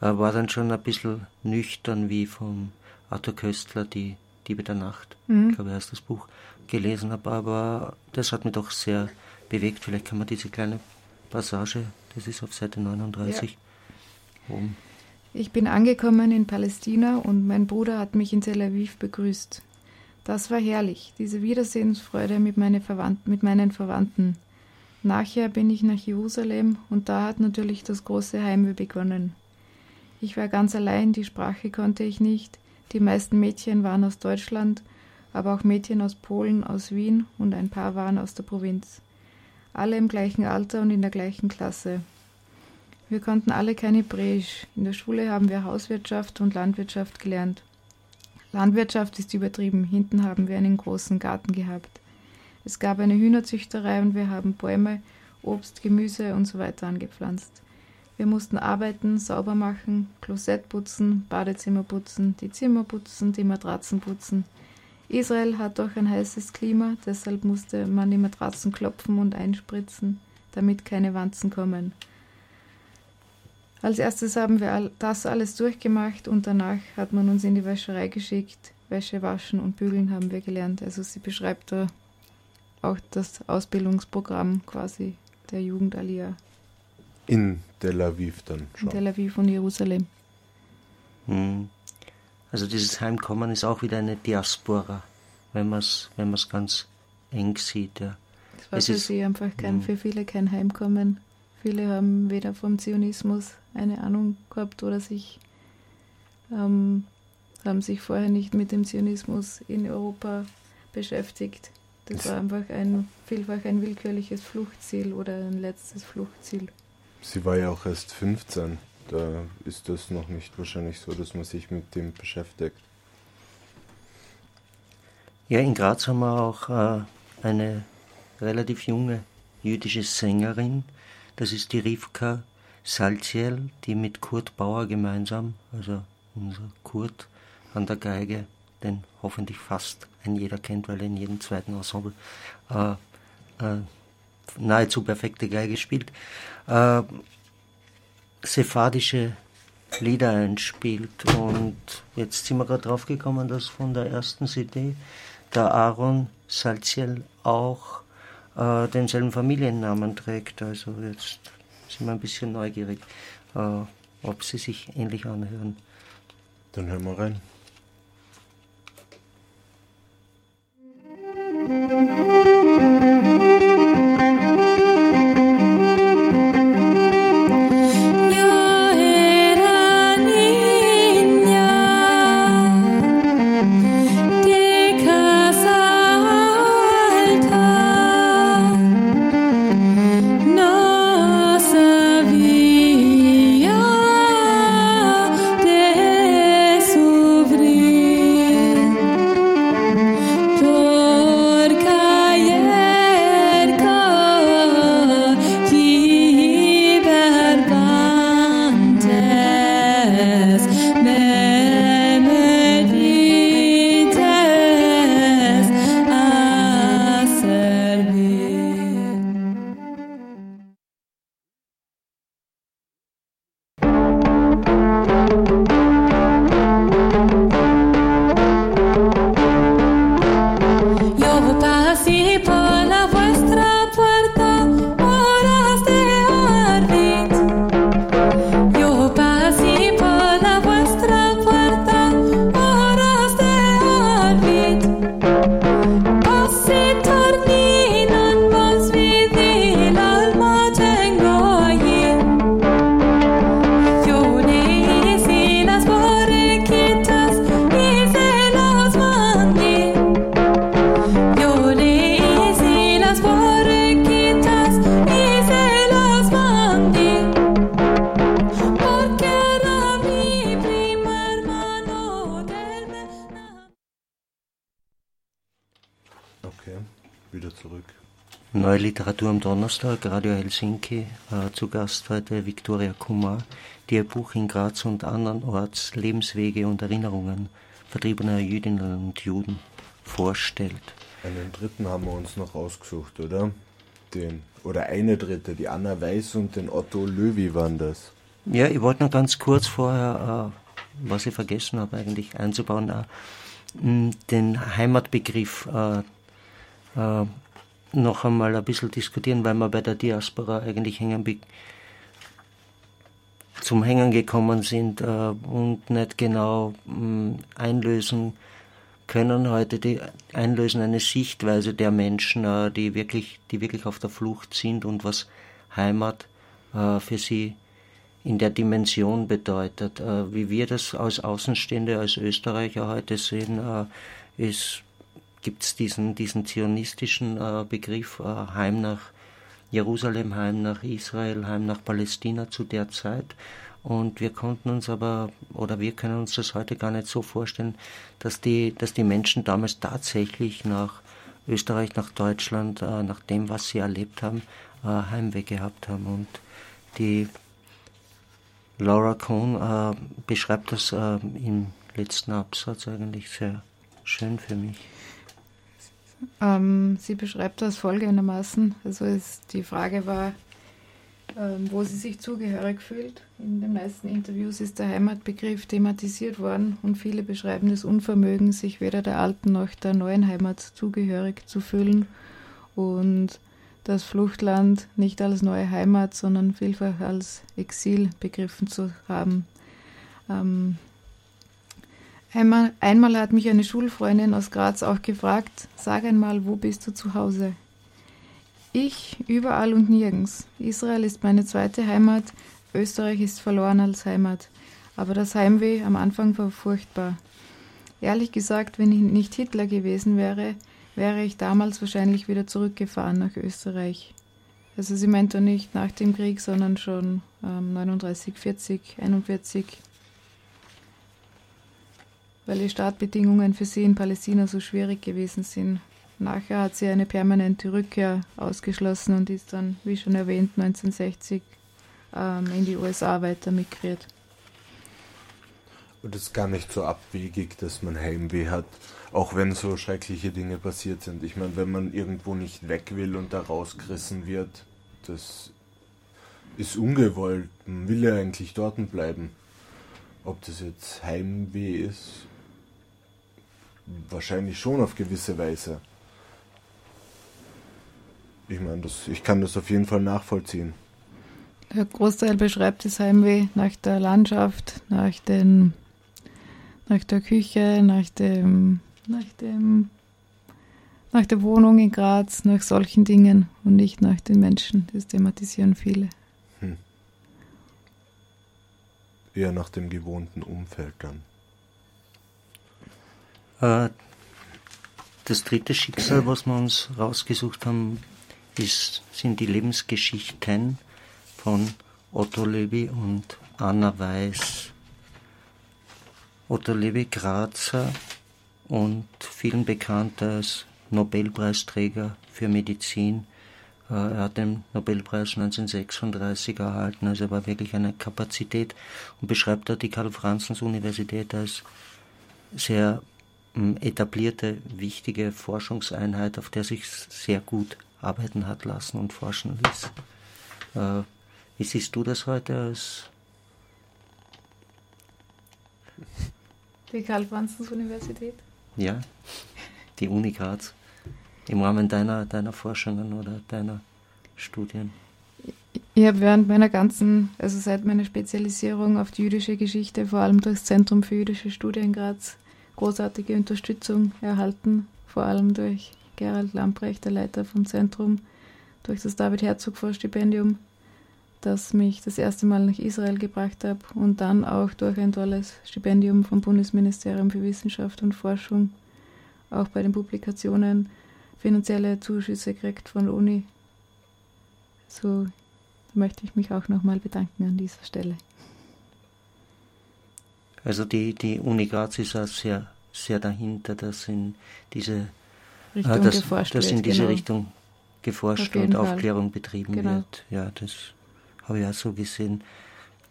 äh, war dann schon ein bisschen nüchtern, wie vom Arthur Köstler die Diebe der Nacht, mhm. ich glaube, heißt das Buch, gelesen habe, aber das hat mich doch sehr bewegt. Vielleicht kann man diese kleine Passage, das ist auf Seite 39, ja. oben. Ich bin angekommen in Palästina und mein Bruder hat mich in Tel Aviv begrüßt. Das war herrlich, diese Wiedersehensfreude mit, meine Verwandten, mit meinen Verwandten. Nachher bin ich nach Jerusalem und da hat natürlich das große Heimweh begonnen. Ich war ganz allein, die Sprache konnte ich nicht, die meisten Mädchen waren aus Deutschland, aber auch Mädchen aus Polen, aus Wien und ein paar waren aus der Provinz. Alle im gleichen Alter und in der gleichen Klasse. Wir konnten alle kein Hebräisch. In der Schule haben wir Hauswirtschaft und Landwirtschaft gelernt. Landwirtschaft ist übertrieben. Hinten haben wir einen großen Garten gehabt. Es gab eine Hühnerzüchterei und wir haben Bäume, Obst, Gemüse und so weiter angepflanzt. Wir mussten arbeiten, sauber machen, Klosett putzen, Badezimmer putzen, die Zimmer putzen, die Matratzen putzen. Israel hat doch ein heißes Klima, deshalb musste man die Matratzen klopfen und einspritzen, damit keine Wanzen kommen. Als erstes haben wir das alles durchgemacht und danach hat man uns in die Wäscherei geschickt. Wäsche waschen und bügeln haben wir gelernt. Also sie beschreibt da auch das Ausbildungsprogramm quasi der Jugend Alia. In Tel Aviv dann schon. In Tel Aviv und Jerusalem. Hm. Also dieses Heimkommen ist auch wieder eine Diaspora, wenn man es wenn ganz eng sieht. Ja. Das war es für sie einfach kein, hm. für viele kein Heimkommen. Viele haben weder vom Zionismus eine Ahnung gehabt oder sich ähm, haben sich vorher nicht mit dem Zionismus in Europa beschäftigt. Das war einfach ein vielfach ein willkürliches Fluchtziel oder ein letztes Fluchtziel. Sie war ja auch erst 15. Da ist das noch nicht wahrscheinlich so, dass man sich mit dem beschäftigt. Ja, in Graz haben wir auch äh, eine relativ junge jüdische Sängerin. Das ist die Rivka Salziel, die mit Kurt Bauer gemeinsam, also unser Kurt an der Geige, den hoffentlich fast ein jeder kennt, weil er in jedem zweiten Ensemble äh, äh, nahezu perfekte Geige spielt, äh, sephardische Lieder einspielt. Und jetzt sind wir gerade drauf gekommen, dass von der ersten CD der Aaron Salziel auch äh, denselben Familiennamen trägt. Also jetzt sind wir ein bisschen neugierig, äh, ob sie sich ähnlich anhören. Dann hören wir rein. Literatur am Donnerstag, Radio Helsinki. Äh, zu Gast heute Viktoria Kumar, die ihr Buch in Graz und andernorts Lebenswege und Erinnerungen vertriebener Jüdinnen und Juden vorstellt. Einen dritten haben wir uns noch ausgesucht, oder? Den, oder eine dritte, die Anna Weiß und den Otto Löwy waren das. Ja, ich wollte noch ganz kurz vorher, äh, was ich vergessen habe eigentlich einzubauen, äh, den Heimatbegriff äh, äh noch einmal ein bisschen diskutieren, weil wir bei der Diaspora eigentlich hängen zum Hängen gekommen sind äh, und nicht genau mh, mm, einlösen können heute die einlösen eine Sichtweise der Menschen, äh, die wirklich, die wirklich auf der Flucht sind und was Heimat äh, für sie in der Dimension bedeutet. Wie wir das als Außenstehende, als Österreicher heute sehen, ist gibt es diesen, diesen zionistischen äh, Begriff äh, Heim nach Jerusalem, Heim nach Israel, Heim nach Palästina zu der Zeit. Und wir konnten uns aber, oder wir können uns das heute gar nicht so vorstellen, dass die, dass die Menschen damals tatsächlich nach Österreich, nach Deutschland, äh, nach dem, was sie erlebt haben, äh, Heimweh gehabt haben. Und die Laura Cohn äh, beschreibt das äh, im letzten Absatz eigentlich sehr schön für mich. Ähm, sie beschreibt das folgendermaßen. Also es, die Frage war, ähm, wo sie sich zugehörig fühlt. In den meisten Interviews ist der Heimatbegriff thematisiert worden und viele beschreiben das Unvermögen, sich weder der alten noch der neuen Heimat zugehörig zu fühlen und das Fluchtland nicht als neue Heimat, sondern vielfach als Exil begriffen zu haben. Ähm, Einmal, einmal hat mich eine Schulfreundin aus Graz auch gefragt, sag einmal, wo bist du zu Hause? Ich überall und nirgends. Israel ist meine zweite Heimat, Österreich ist verloren als Heimat. Aber das Heimweh am Anfang war furchtbar. Ehrlich gesagt, wenn ich nicht Hitler gewesen wäre, wäre ich damals wahrscheinlich wieder zurückgefahren nach Österreich. Also sie meinte nicht nach dem Krieg, sondern schon ähm, 39, 40, 41, weil die Startbedingungen für sie in Palästina so schwierig gewesen sind. Nachher hat sie eine permanente Rückkehr ausgeschlossen und ist dann, wie schon erwähnt, 1960 ähm, in die USA weiter migriert. Und es ist gar nicht so abwegig, dass man Heimweh hat, auch wenn so schreckliche Dinge passiert sind. Ich meine, wenn man irgendwo nicht weg will und da rausgerissen wird, das ist ungewollt. Man will ja eigentlich dort bleiben. Ob das jetzt Heimweh ist Wahrscheinlich schon auf gewisse Weise. Ich meine, das, ich kann das auf jeden Fall nachvollziehen. Der Großteil beschreibt das Heimweh nach der Landschaft, nach den nach der Küche, nach dem, nach dem, nach der Wohnung in Graz, nach solchen Dingen und nicht nach den Menschen. Das thematisieren viele. Hm. Eher nach dem gewohnten Umfeld dann. Äh, das dritte Schicksal, was wir uns rausgesucht haben, ist, sind die Lebensgeschichten von Otto Levi und Anna Weiß. Otto Levi Grazer und vielen bekannt als Nobelpreisträger für Medizin. Äh, er hat den Nobelpreis 1936 erhalten, also er war wirklich eine Kapazität und beschreibt da die Karl-Franzens-Universität als sehr etablierte, wichtige Forschungseinheit, auf der sich sehr gut arbeiten hat lassen und forschen ließ. Äh, wie siehst du das heute als die Karl-Franzens-Universität? Ja, die Uni Graz. Im Rahmen deiner, deiner Forschungen oder deiner Studien? Ich habe während meiner ganzen, also seit meiner Spezialisierung auf die jüdische Geschichte, vor allem durchs Zentrum für jüdische Studien Graz, großartige Unterstützung erhalten, vor allem durch Gerald Lamprecht, der Leiter vom Zentrum, durch das David Herzog Vorstipendium das mich das erste Mal nach Israel gebracht hat und dann auch durch ein tolles Stipendium vom Bundesministerium für Wissenschaft und Forschung auch bei den Publikationen finanzielle Zuschüsse kriegt von der Uni. So möchte ich mich auch nochmal bedanken an dieser Stelle. Also die, die Uni Graz ist auch sehr, sehr dahinter, dass in diese Richtung, äh, dass, geforscht dass in diese genau. Richtung geforscht und Aufklärung Fall. betrieben genau. wird. Ja, das habe ich auch so gesehen.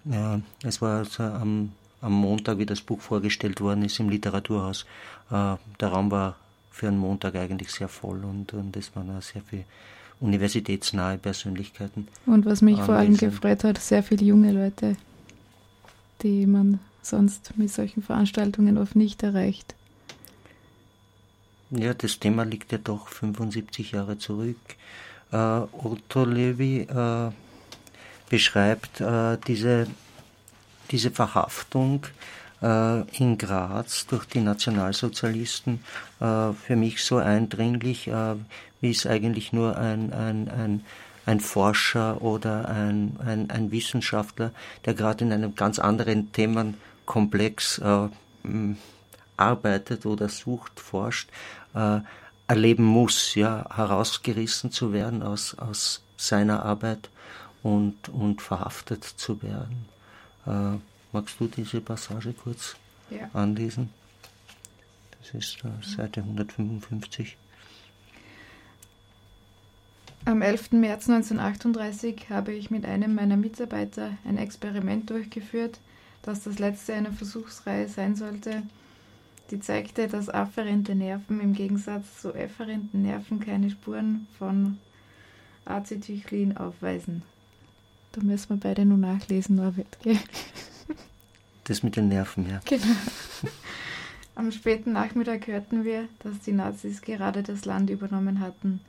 Ja, es war also am, am Montag, wie das Buch vorgestellt worden ist im Literaturhaus. Äh, der Raum war für einen Montag eigentlich sehr voll und, und es waren auch sehr viele universitätsnahe Persönlichkeiten. Und was mich vor allem gefreut hat, sehr viele junge Leute, die man sonst mit solchen Veranstaltungen oft nicht erreicht. Ja, das Thema liegt ja doch 75 Jahre zurück. Äh, Otto Levi äh, beschreibt äh, diese, diese Verhaftung äh, in Graz durch die Nationalsozialisten äh, für mich so eindringlich, äh, wie es eigentlich nur ein, ein, ein, ein Forscher oder ein, ein, ein Wissenschaftler, der gerade in einem ganz anderen Themenkomplex äh, arbeitet oder sucht, forscht, äh, erleben muss, ja, herausgerissen zu werden aus, aus seiner Arbeit und, und verhaftet zu werden. Äh, magst du diese Passage kurz ja. anlesen? Das ist äh, Seite 155. Am 11. März 1938 habe ich mit einem meiner Mitarbeiter ein Experiment durchgeführt, das das letzte einer Versuchsreihe sein sollte. Die zeigte, dass afferente Nerven im Gegensatz zu efferenten Nerven keine Spuren von Acetylcholin aufweisen. Da müssen wir beide nur nachlesen, Norbert. Gell? Das mit den Nerven, ja. Genau. Am späten Nachmittag hörten wir, dass die Nazis gerade das Land übernommen hatten.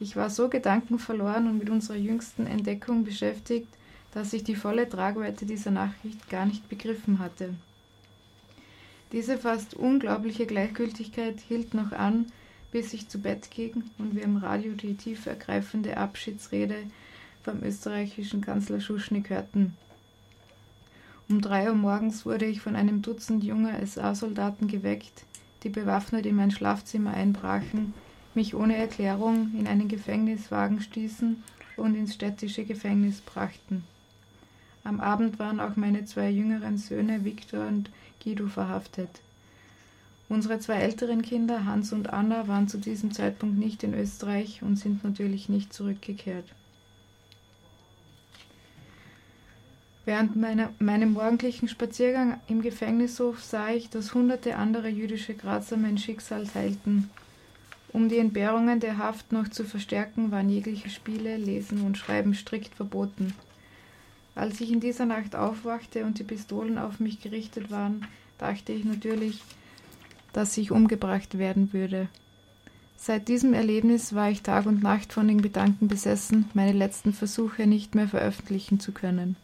Ich war so gedankenverloren und mit unserer jüngsten Entdeckung beschäftigt, dass ich die volle Tragweite dieser Nachricht gar nicht begriffen hatte. Diese fast unglaubliche Gleichgültigkeit hielt noch an, bis ich zu Bett ging und wir im Radio die tief ergreifende Abschiedsrede vom österreichischen Kanzler Schuschnigg hörten. Um drei Uhr morgens wurde ich von einem Dutzend junger SA-Soldaten geweckt, die bewaffnet in mein Schlafzimmer einbrachen, mich ohne Erklärung in einen Gefängniswagen stießen und ins städtische Gefängnis brachten. Am Abend waren auch meine zwei jüngeren Söhne Viktor und Guido verhaftet. Unsere zwei älteren Kinder, Hans und Anna, waren zu diesem Zeitpunkt nicht in Österreich und sind natürlich nicht zurückgekehrt. Während meiner, meinem morgendlichen Spaziergang im Gefängnishof sah ich, dass hunderte andere jüdische Grazer mein Schicksal teilten. Um die Entbehrungen der Haft noch zu verstärken, waren jegliche Spiele, Lesen und Schreiben strikt verboten. Als ich in dieser Nacht aufwachte und die Pistolen auf mich gerichtet waren, dachte ich natürlich, dass ich umgebracht werden würde. Seit diesem Erlebnis war ich Tag und Nacht von den Gedanken besessen, meine letzten Versuche nicht mehr veröffentlichen zu können.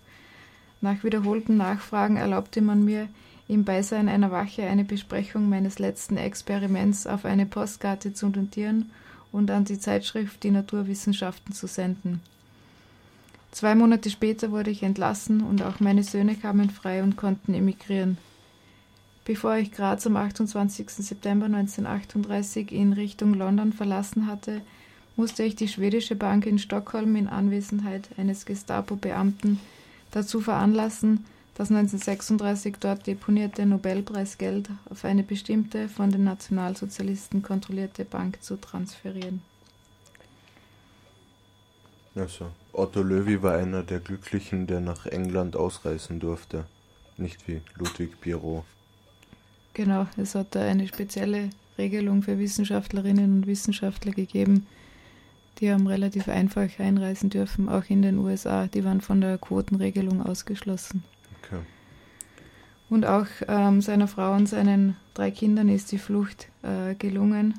Nach wiederholten Nachfragen erlaubte man mir, im Beisein einer Wache eine Besprechung meines letzten Experiments auf eine Postkarte zu notieren und an die Zeitschrift Die Naturwissenschaften zu senden. Zwei Monate später wurde ich entlassen und auch meine Söhne kamen frei und konnten emigrieren. Bevor ich Graz am 28. September 1938 in Richtung London verlassen hatte, musste ich die schwedische Bank in Stockholm in Anwesenheit eines Gestapo-Beamten dazu veranlassen, das 1936 dort deponierte Nobelpreisgeld auf eine bestimmte von den Nationalsozialisten kontrollierte Bank zu transferieren. Also, Otto Löwy war einer der Glücklichen, der nach England ausreisen durfte, nicht wie Ludwig Biro. Genau, es hat da eine spezielle Regelung für Wissenschaftlerinnen und Wissenschaftler gegeben. Die haben relativ einfach einreisen dürfen, auch in den USA. Die waren von der Quotenregelung ausgeschlossen. Okay. Und auch ähm, seiner Frau und seinen drei Kindern ist die Flucht äh, gelungen.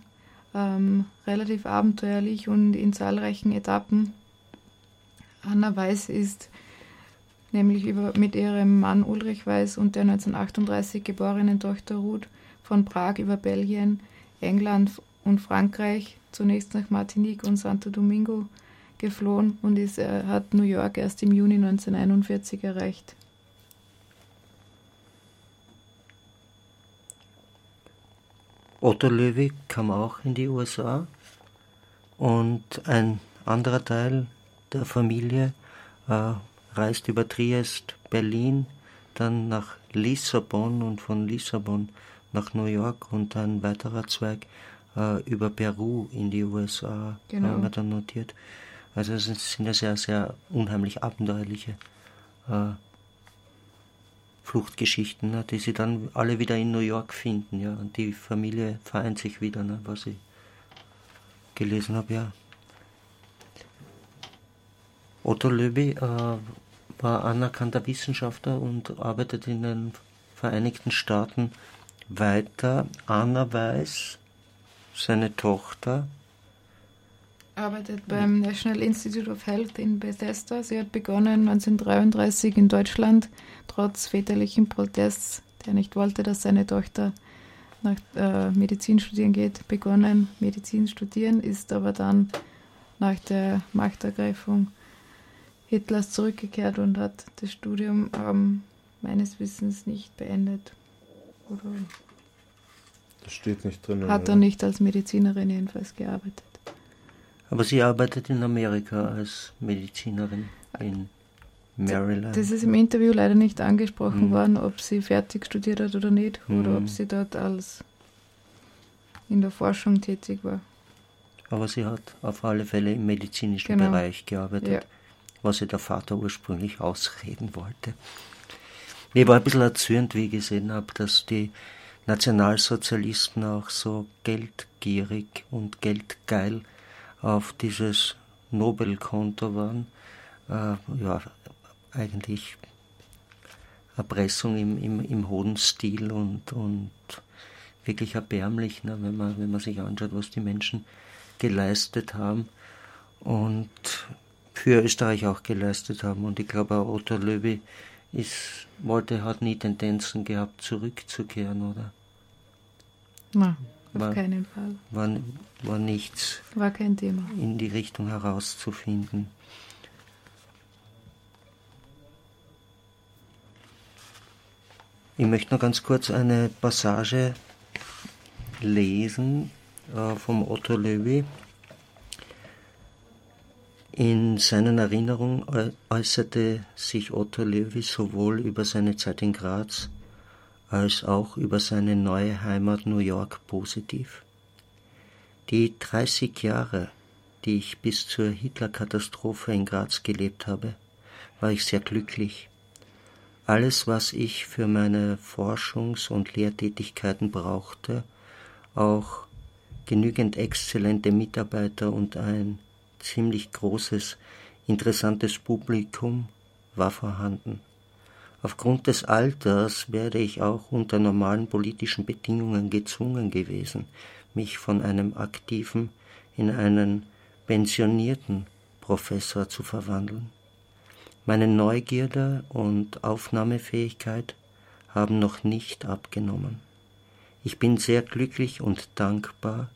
Ähm, relativ abenteuerlich und in zahlreichen Etappen. Anna Weiß ist nämlich über, mit ihrem Mann Ulrich Weiß und der 1938 geborenen Tochter Ruth von Prag über Belgien, England und Frankreich zunächst nach Martinique und Santo Domingo geflohen und ist, er hat New York erst im Juni 1941 erreicht. Otto Löwy kam auch in die USA und ein anderer Teil der Familie äh, reist über Triest, Berlin, dann nach Lissabon und von Lissabon nach New York und ein weiterer Zweig äh, über Peru in die USA, genau. haben wir dann notiert. Also es sind ja sehr, sehr unheimlich abenteuerliche äh, Fluchtgeschichten, ne, die sie dann alle wieder in New York finden, ja, und die Familie vereint sich wieder, ne, was ich gelesen habe, ja. Otto Löwy äh, war anerkannter Wissenschaftler und arbeitet in den Vereinigten Staaten weiter. Anna Weiß, seine Tochter, arbeitet beim National Institute of Health in Bethesda. Sie hat begonnen 1933 in Deutschland, trotz väterlichen Protests, der nicht wollte, dass seine Tochter nach äh, Medizin studieren geht, begonnen Medizin studieren, ist aber dann nach der Machtergreifung Hitlers zurückgekehrt und hat das Studium ähm, meines Wissens nicht beendet. Oder das steht nicht drin. Hat er nicht als Medizinerin jedenfalls gearbeitet. Aber sie arbeitet in Amerika als Medizinerin in Maryland. Das ist im Interview leider nicht angesprochen mhm. worden, ob sie fertig studiert hat oder nicht, mhm. oder ob sie dort als in der Forschung tätig war. Aber sie hat auf alle Fälle im medizinischen genau. Bereich gearbeitet. Ja was ihr der Vater ursprünglich ausreden wollte. Ich war ein bisschen erzürnt, wie ich gesehen habe, dass die Nationalsozialisten auch so geldgierig und geldgeil auf dieses Nobelkonto waren. Äh, ja, eigentlich Erpressung im, im, im hohen Stil und, und wirklich erbärmlich, ne, wenn, man, wenn man sich anschaut, was die Menschen geleistet haben. Und für Österreich auch geleistet haben. Und ich glaube auch Otto Löwy ist, wollte, hat nie Tendenzen gehabt, zurückzukehren, oder? Nein, auf war, keinen Fall. War, war nichts. War kein Thema. In die Richtung herauszufinden. Ich möchte noch ganz kurz eine Passage lesen äh, vom Otto Löwy. In seinen Erinnerungen äußerte sich Otto Lewy sowohl über seine Zeit in Graz als auch über seine neue Heimat New York positiv. Die 30 Jahre, die ich bis zur Hitler-Katastrophe in Graz gelebt habe, war ich sehr glücklich. Alles, was ich für meine Forschungs- und Lehrtätigkeiten brauchte, auch genügend exzellente Mitarbeiter und ein ziemlich großes, interessantes Publikum war vorhanden. Aufgrund des Alters werde ich auch unter normalen politischen Bedingungen gezwungen gewesen, mich von einem aktiven in einen pensionierten Professor zu verwandeln. Meine Neugierde und Aufnahmefähigkeit haben noch nicht abgenommen. Ich bin sehr glücklich und dankbar,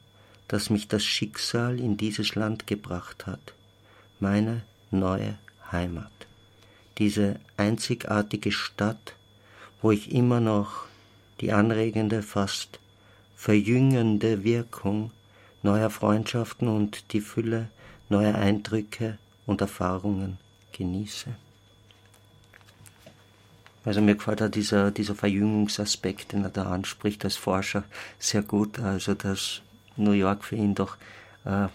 dass mich das Schicksal in dieses Land gebracht hat, meine neue Heimat, diese einzigartige Stadt, wo ich immer noch die anregende, fast verjüngende Wirkung neuer Freundschaften und die Fülle neuer Eindrücke und Erfahrungen genieße. Also mir gefällt auch dieser, dieser Verjüngungsaspekt, den er da anspricht als Forscher, sehr gut. Also dass New York für ihn doch äh,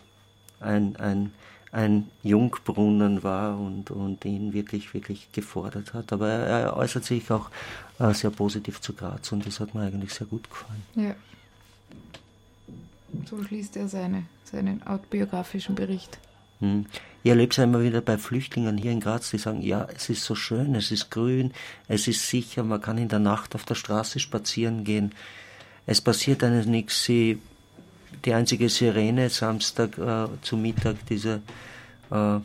ein, ein, ein Jungbrunnen war und, und ihn wirklich, wirklich gefordert hat. Aber er, er äußert sich auch äh, sehr positiv zu Graz und das hat mir eigentlich sehr gut gefallen. Ja. So schließt er seine, seinen autobiografischen Bericht. Hm. Ich erlebe es ja immer wieder bei Flüchtlingen hier in Graz, die sagen, ja, es ist so schön, es ist grün, es ist sicher, man kann in der Nacht auf der Straße spazieren gehen. Es passiert einem nichts. Sie, die einzige Sirene Samstag äh, zu Mittag, diese äh,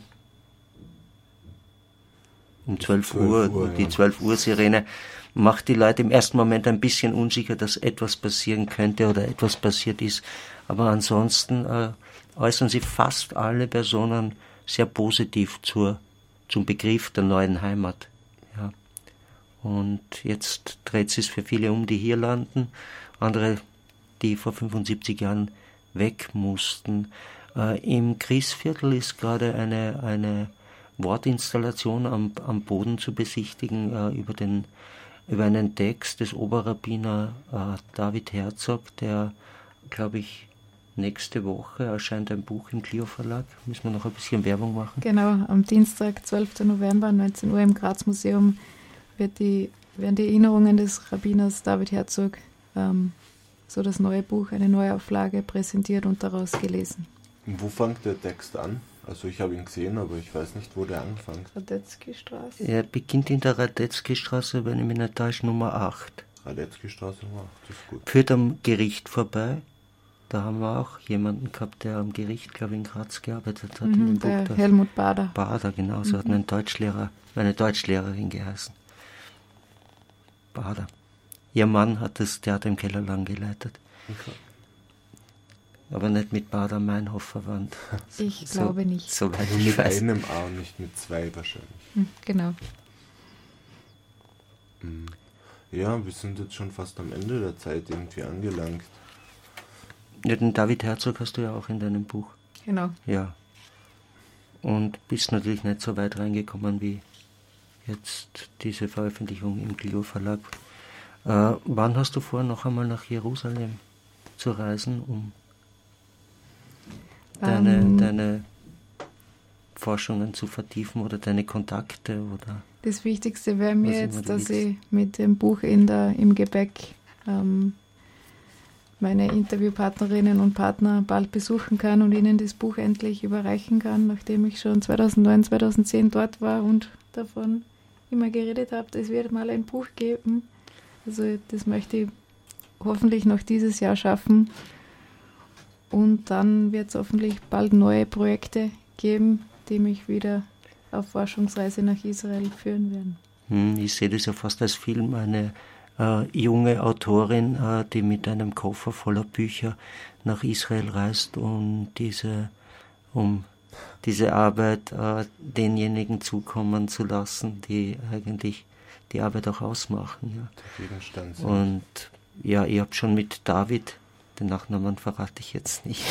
um 12, 12 Uhr, Uhr, die ja. 12 Uhr Sirene, macht die Leute im ersten Moment ein bisschen unsicher, dass etwas passieren könnte oder etwas passiert ist. Aber ansonsten äh, äußern sich fast alle Personen sehr positiv zur, zum Begriff der neuen Heimat. Ja. Und jetzt dreht es für viele um, die hier landen, andere, die vor 75 Jahren weg mussten. Äh, Im Griesviertel ist gerade eine, eine Wortinstallation am, am Boden zu besichtigen äh, über, den, über einen Text des Oberrabbiner äh, David Herzog, der, glaube ich, nächste Woche erscheint ein Buch im Clio Verlag. Müssen wir noch ein bisschen Werbung machen? Genau, am Dienstag, 12. November, 19 Uhr im Graz Museum wird die, werden die Erinnerungen des Rabbiners David Herzog, ähm, so das neue Buch, eine Neuauflage präsentiert und daraus gelesen. Wo fängt der Text an? Also ich habe ihn gesehen, aber ich weiß nicht, wo der anfängt. Radetzky-Straße. Er beginnt in der Radetzky-Straße, wenn ich mich nicht täusche, Nummer 8. Radetzky-Straße Nummer 8, das ist gut. Führt am Gericht vorbei da haben wir auch jemanden gehabt, der am Gericht, glaube ich, in Graz gearbeitet hat. Mhm, in der Buch, Helmut Bader. Bader, genau. So mhm. hat ein Deutschlehrer, eine Deutschlehrerin geheißen. Bader. Ihr Mann hat das Theater im Keller lang geleitet. Okay. Aber nicht mit Bader Meinhof verwandt. Ich so, glaube nicht. So weit ich mit weiß. einem A und nicht mit zwei wahrscheinlich. Mhm, genau. Mhm. Ja, wir sind jetzt schon fast am Ende der Zeit irgendwie angelangt. Ja, den David Herzog hast du ja auch in deinem Buch. Genau. Ja. Und bist natürlich nicht so weit reingekommen wie jetzt diese Veröffentlichung im Clio Verlag. Äh, wann hast du vor, noch einmal nach Jerusalem zu reisen, um deine, um, ähm. deine Forschungen zu vertiefen oder deine Kontakte oder? Das Wichtigste wäre mir jetzt, dass ich mit dem Buch in der, im Gepäck ähm, meine Interviewpartnerinnen und Partner bald besuchen kann und ihnen das Buch endlich überreichen kann, nachdem ich schon 2009, 2010 dort war und davon immer geredet habe, es wird mal ein Buch geben. Also das möchte ich hoffentlich noch dieses Jahr schaffen. Und dann wird es hoffentlich bald neue Projekte geben, die mich wieder auf Forschungsreise nach Israel führen werden. Hm, ich sehe das ja fast als Film, eine äh, junge Autorin, äh, die mit einem Koffer voller Bücher nach Israel reist, um diese, um diese Arbeit äh, denjenigen zukommen zu lassen, die eigentlich die Arbeit auch ausmachen. Ja. Und ja, ich habe schon mit David, den Nachnamen verrate ich jetzt nicht,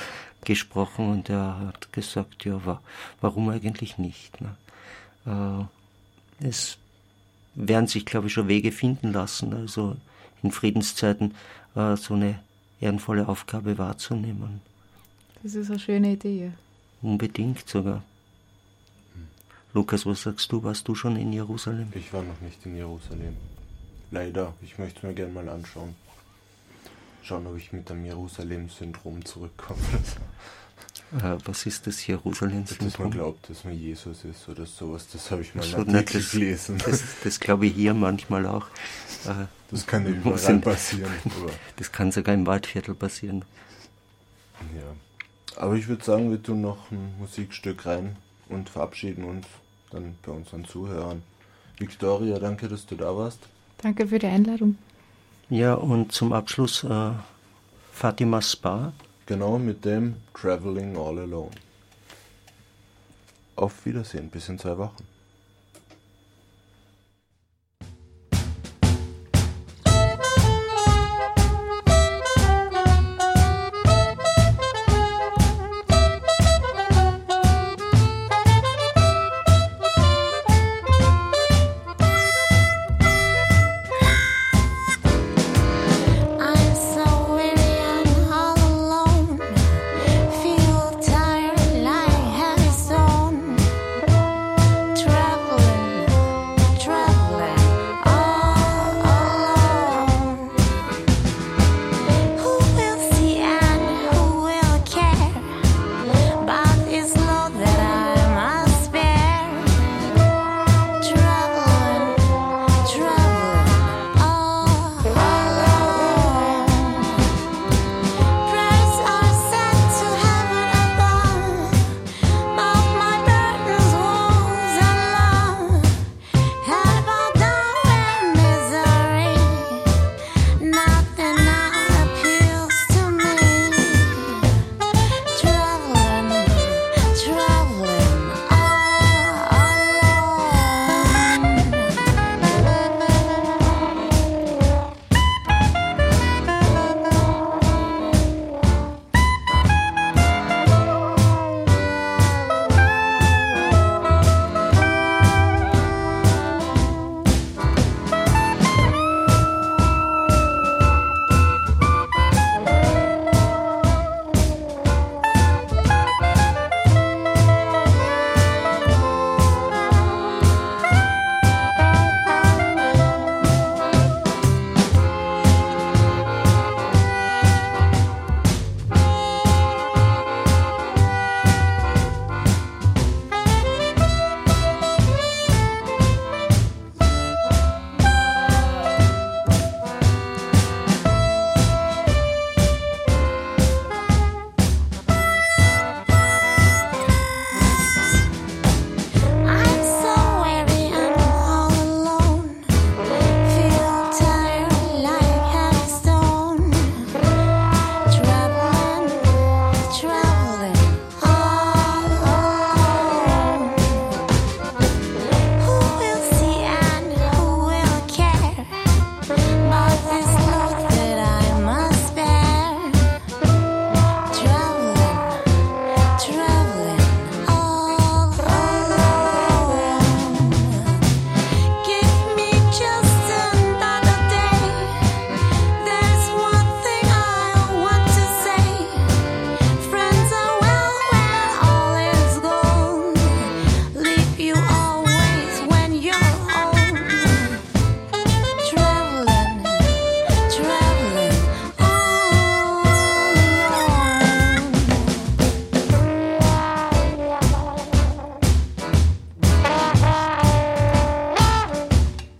gesprochen und er hat gesagt, ja, wa warum eigentlich nicht? Ne? Äh, es werden sich, glaube ich, schon Wege finden lassen, also in Friedenszeiten äh, so eine ehrenvolle Aufgabe wahrzunehmen. Das ist eine schöne Idee. Unbedingt sogar. Lukas, was sagst du? Warst du schon in Jerusalem? Ich war noch nicht in Jerusalem. Leider. Ich möchte es mir gerne mal anschauen. Schauen, ob ich mit dem Jerusalem-Syndrom zurückkomme. Äh, was ist das Jerusalem-Syndrom? Dass man glaubt, dass man Jesus ist oder sowas. Das habe ich mal so, ne, das, gelesen. Das, das, glaube ich hier manchmal auch. Äh, das kann ja überall sind, passieren. das kann sogar im Waldviertel passieren. Ja. Aber ich würde sagen, wir tun noch ein Musikstück rein und verabschieden uns dann bei unseren Zuhörern. Victoria, danke, dass du da warst. Danke für die Einladung. Ja, und zum Abschluss äh, Fatima Spa. Genau mit dem Traveling All Alone. Auf Wiedersehen, bis in zwei Wochen.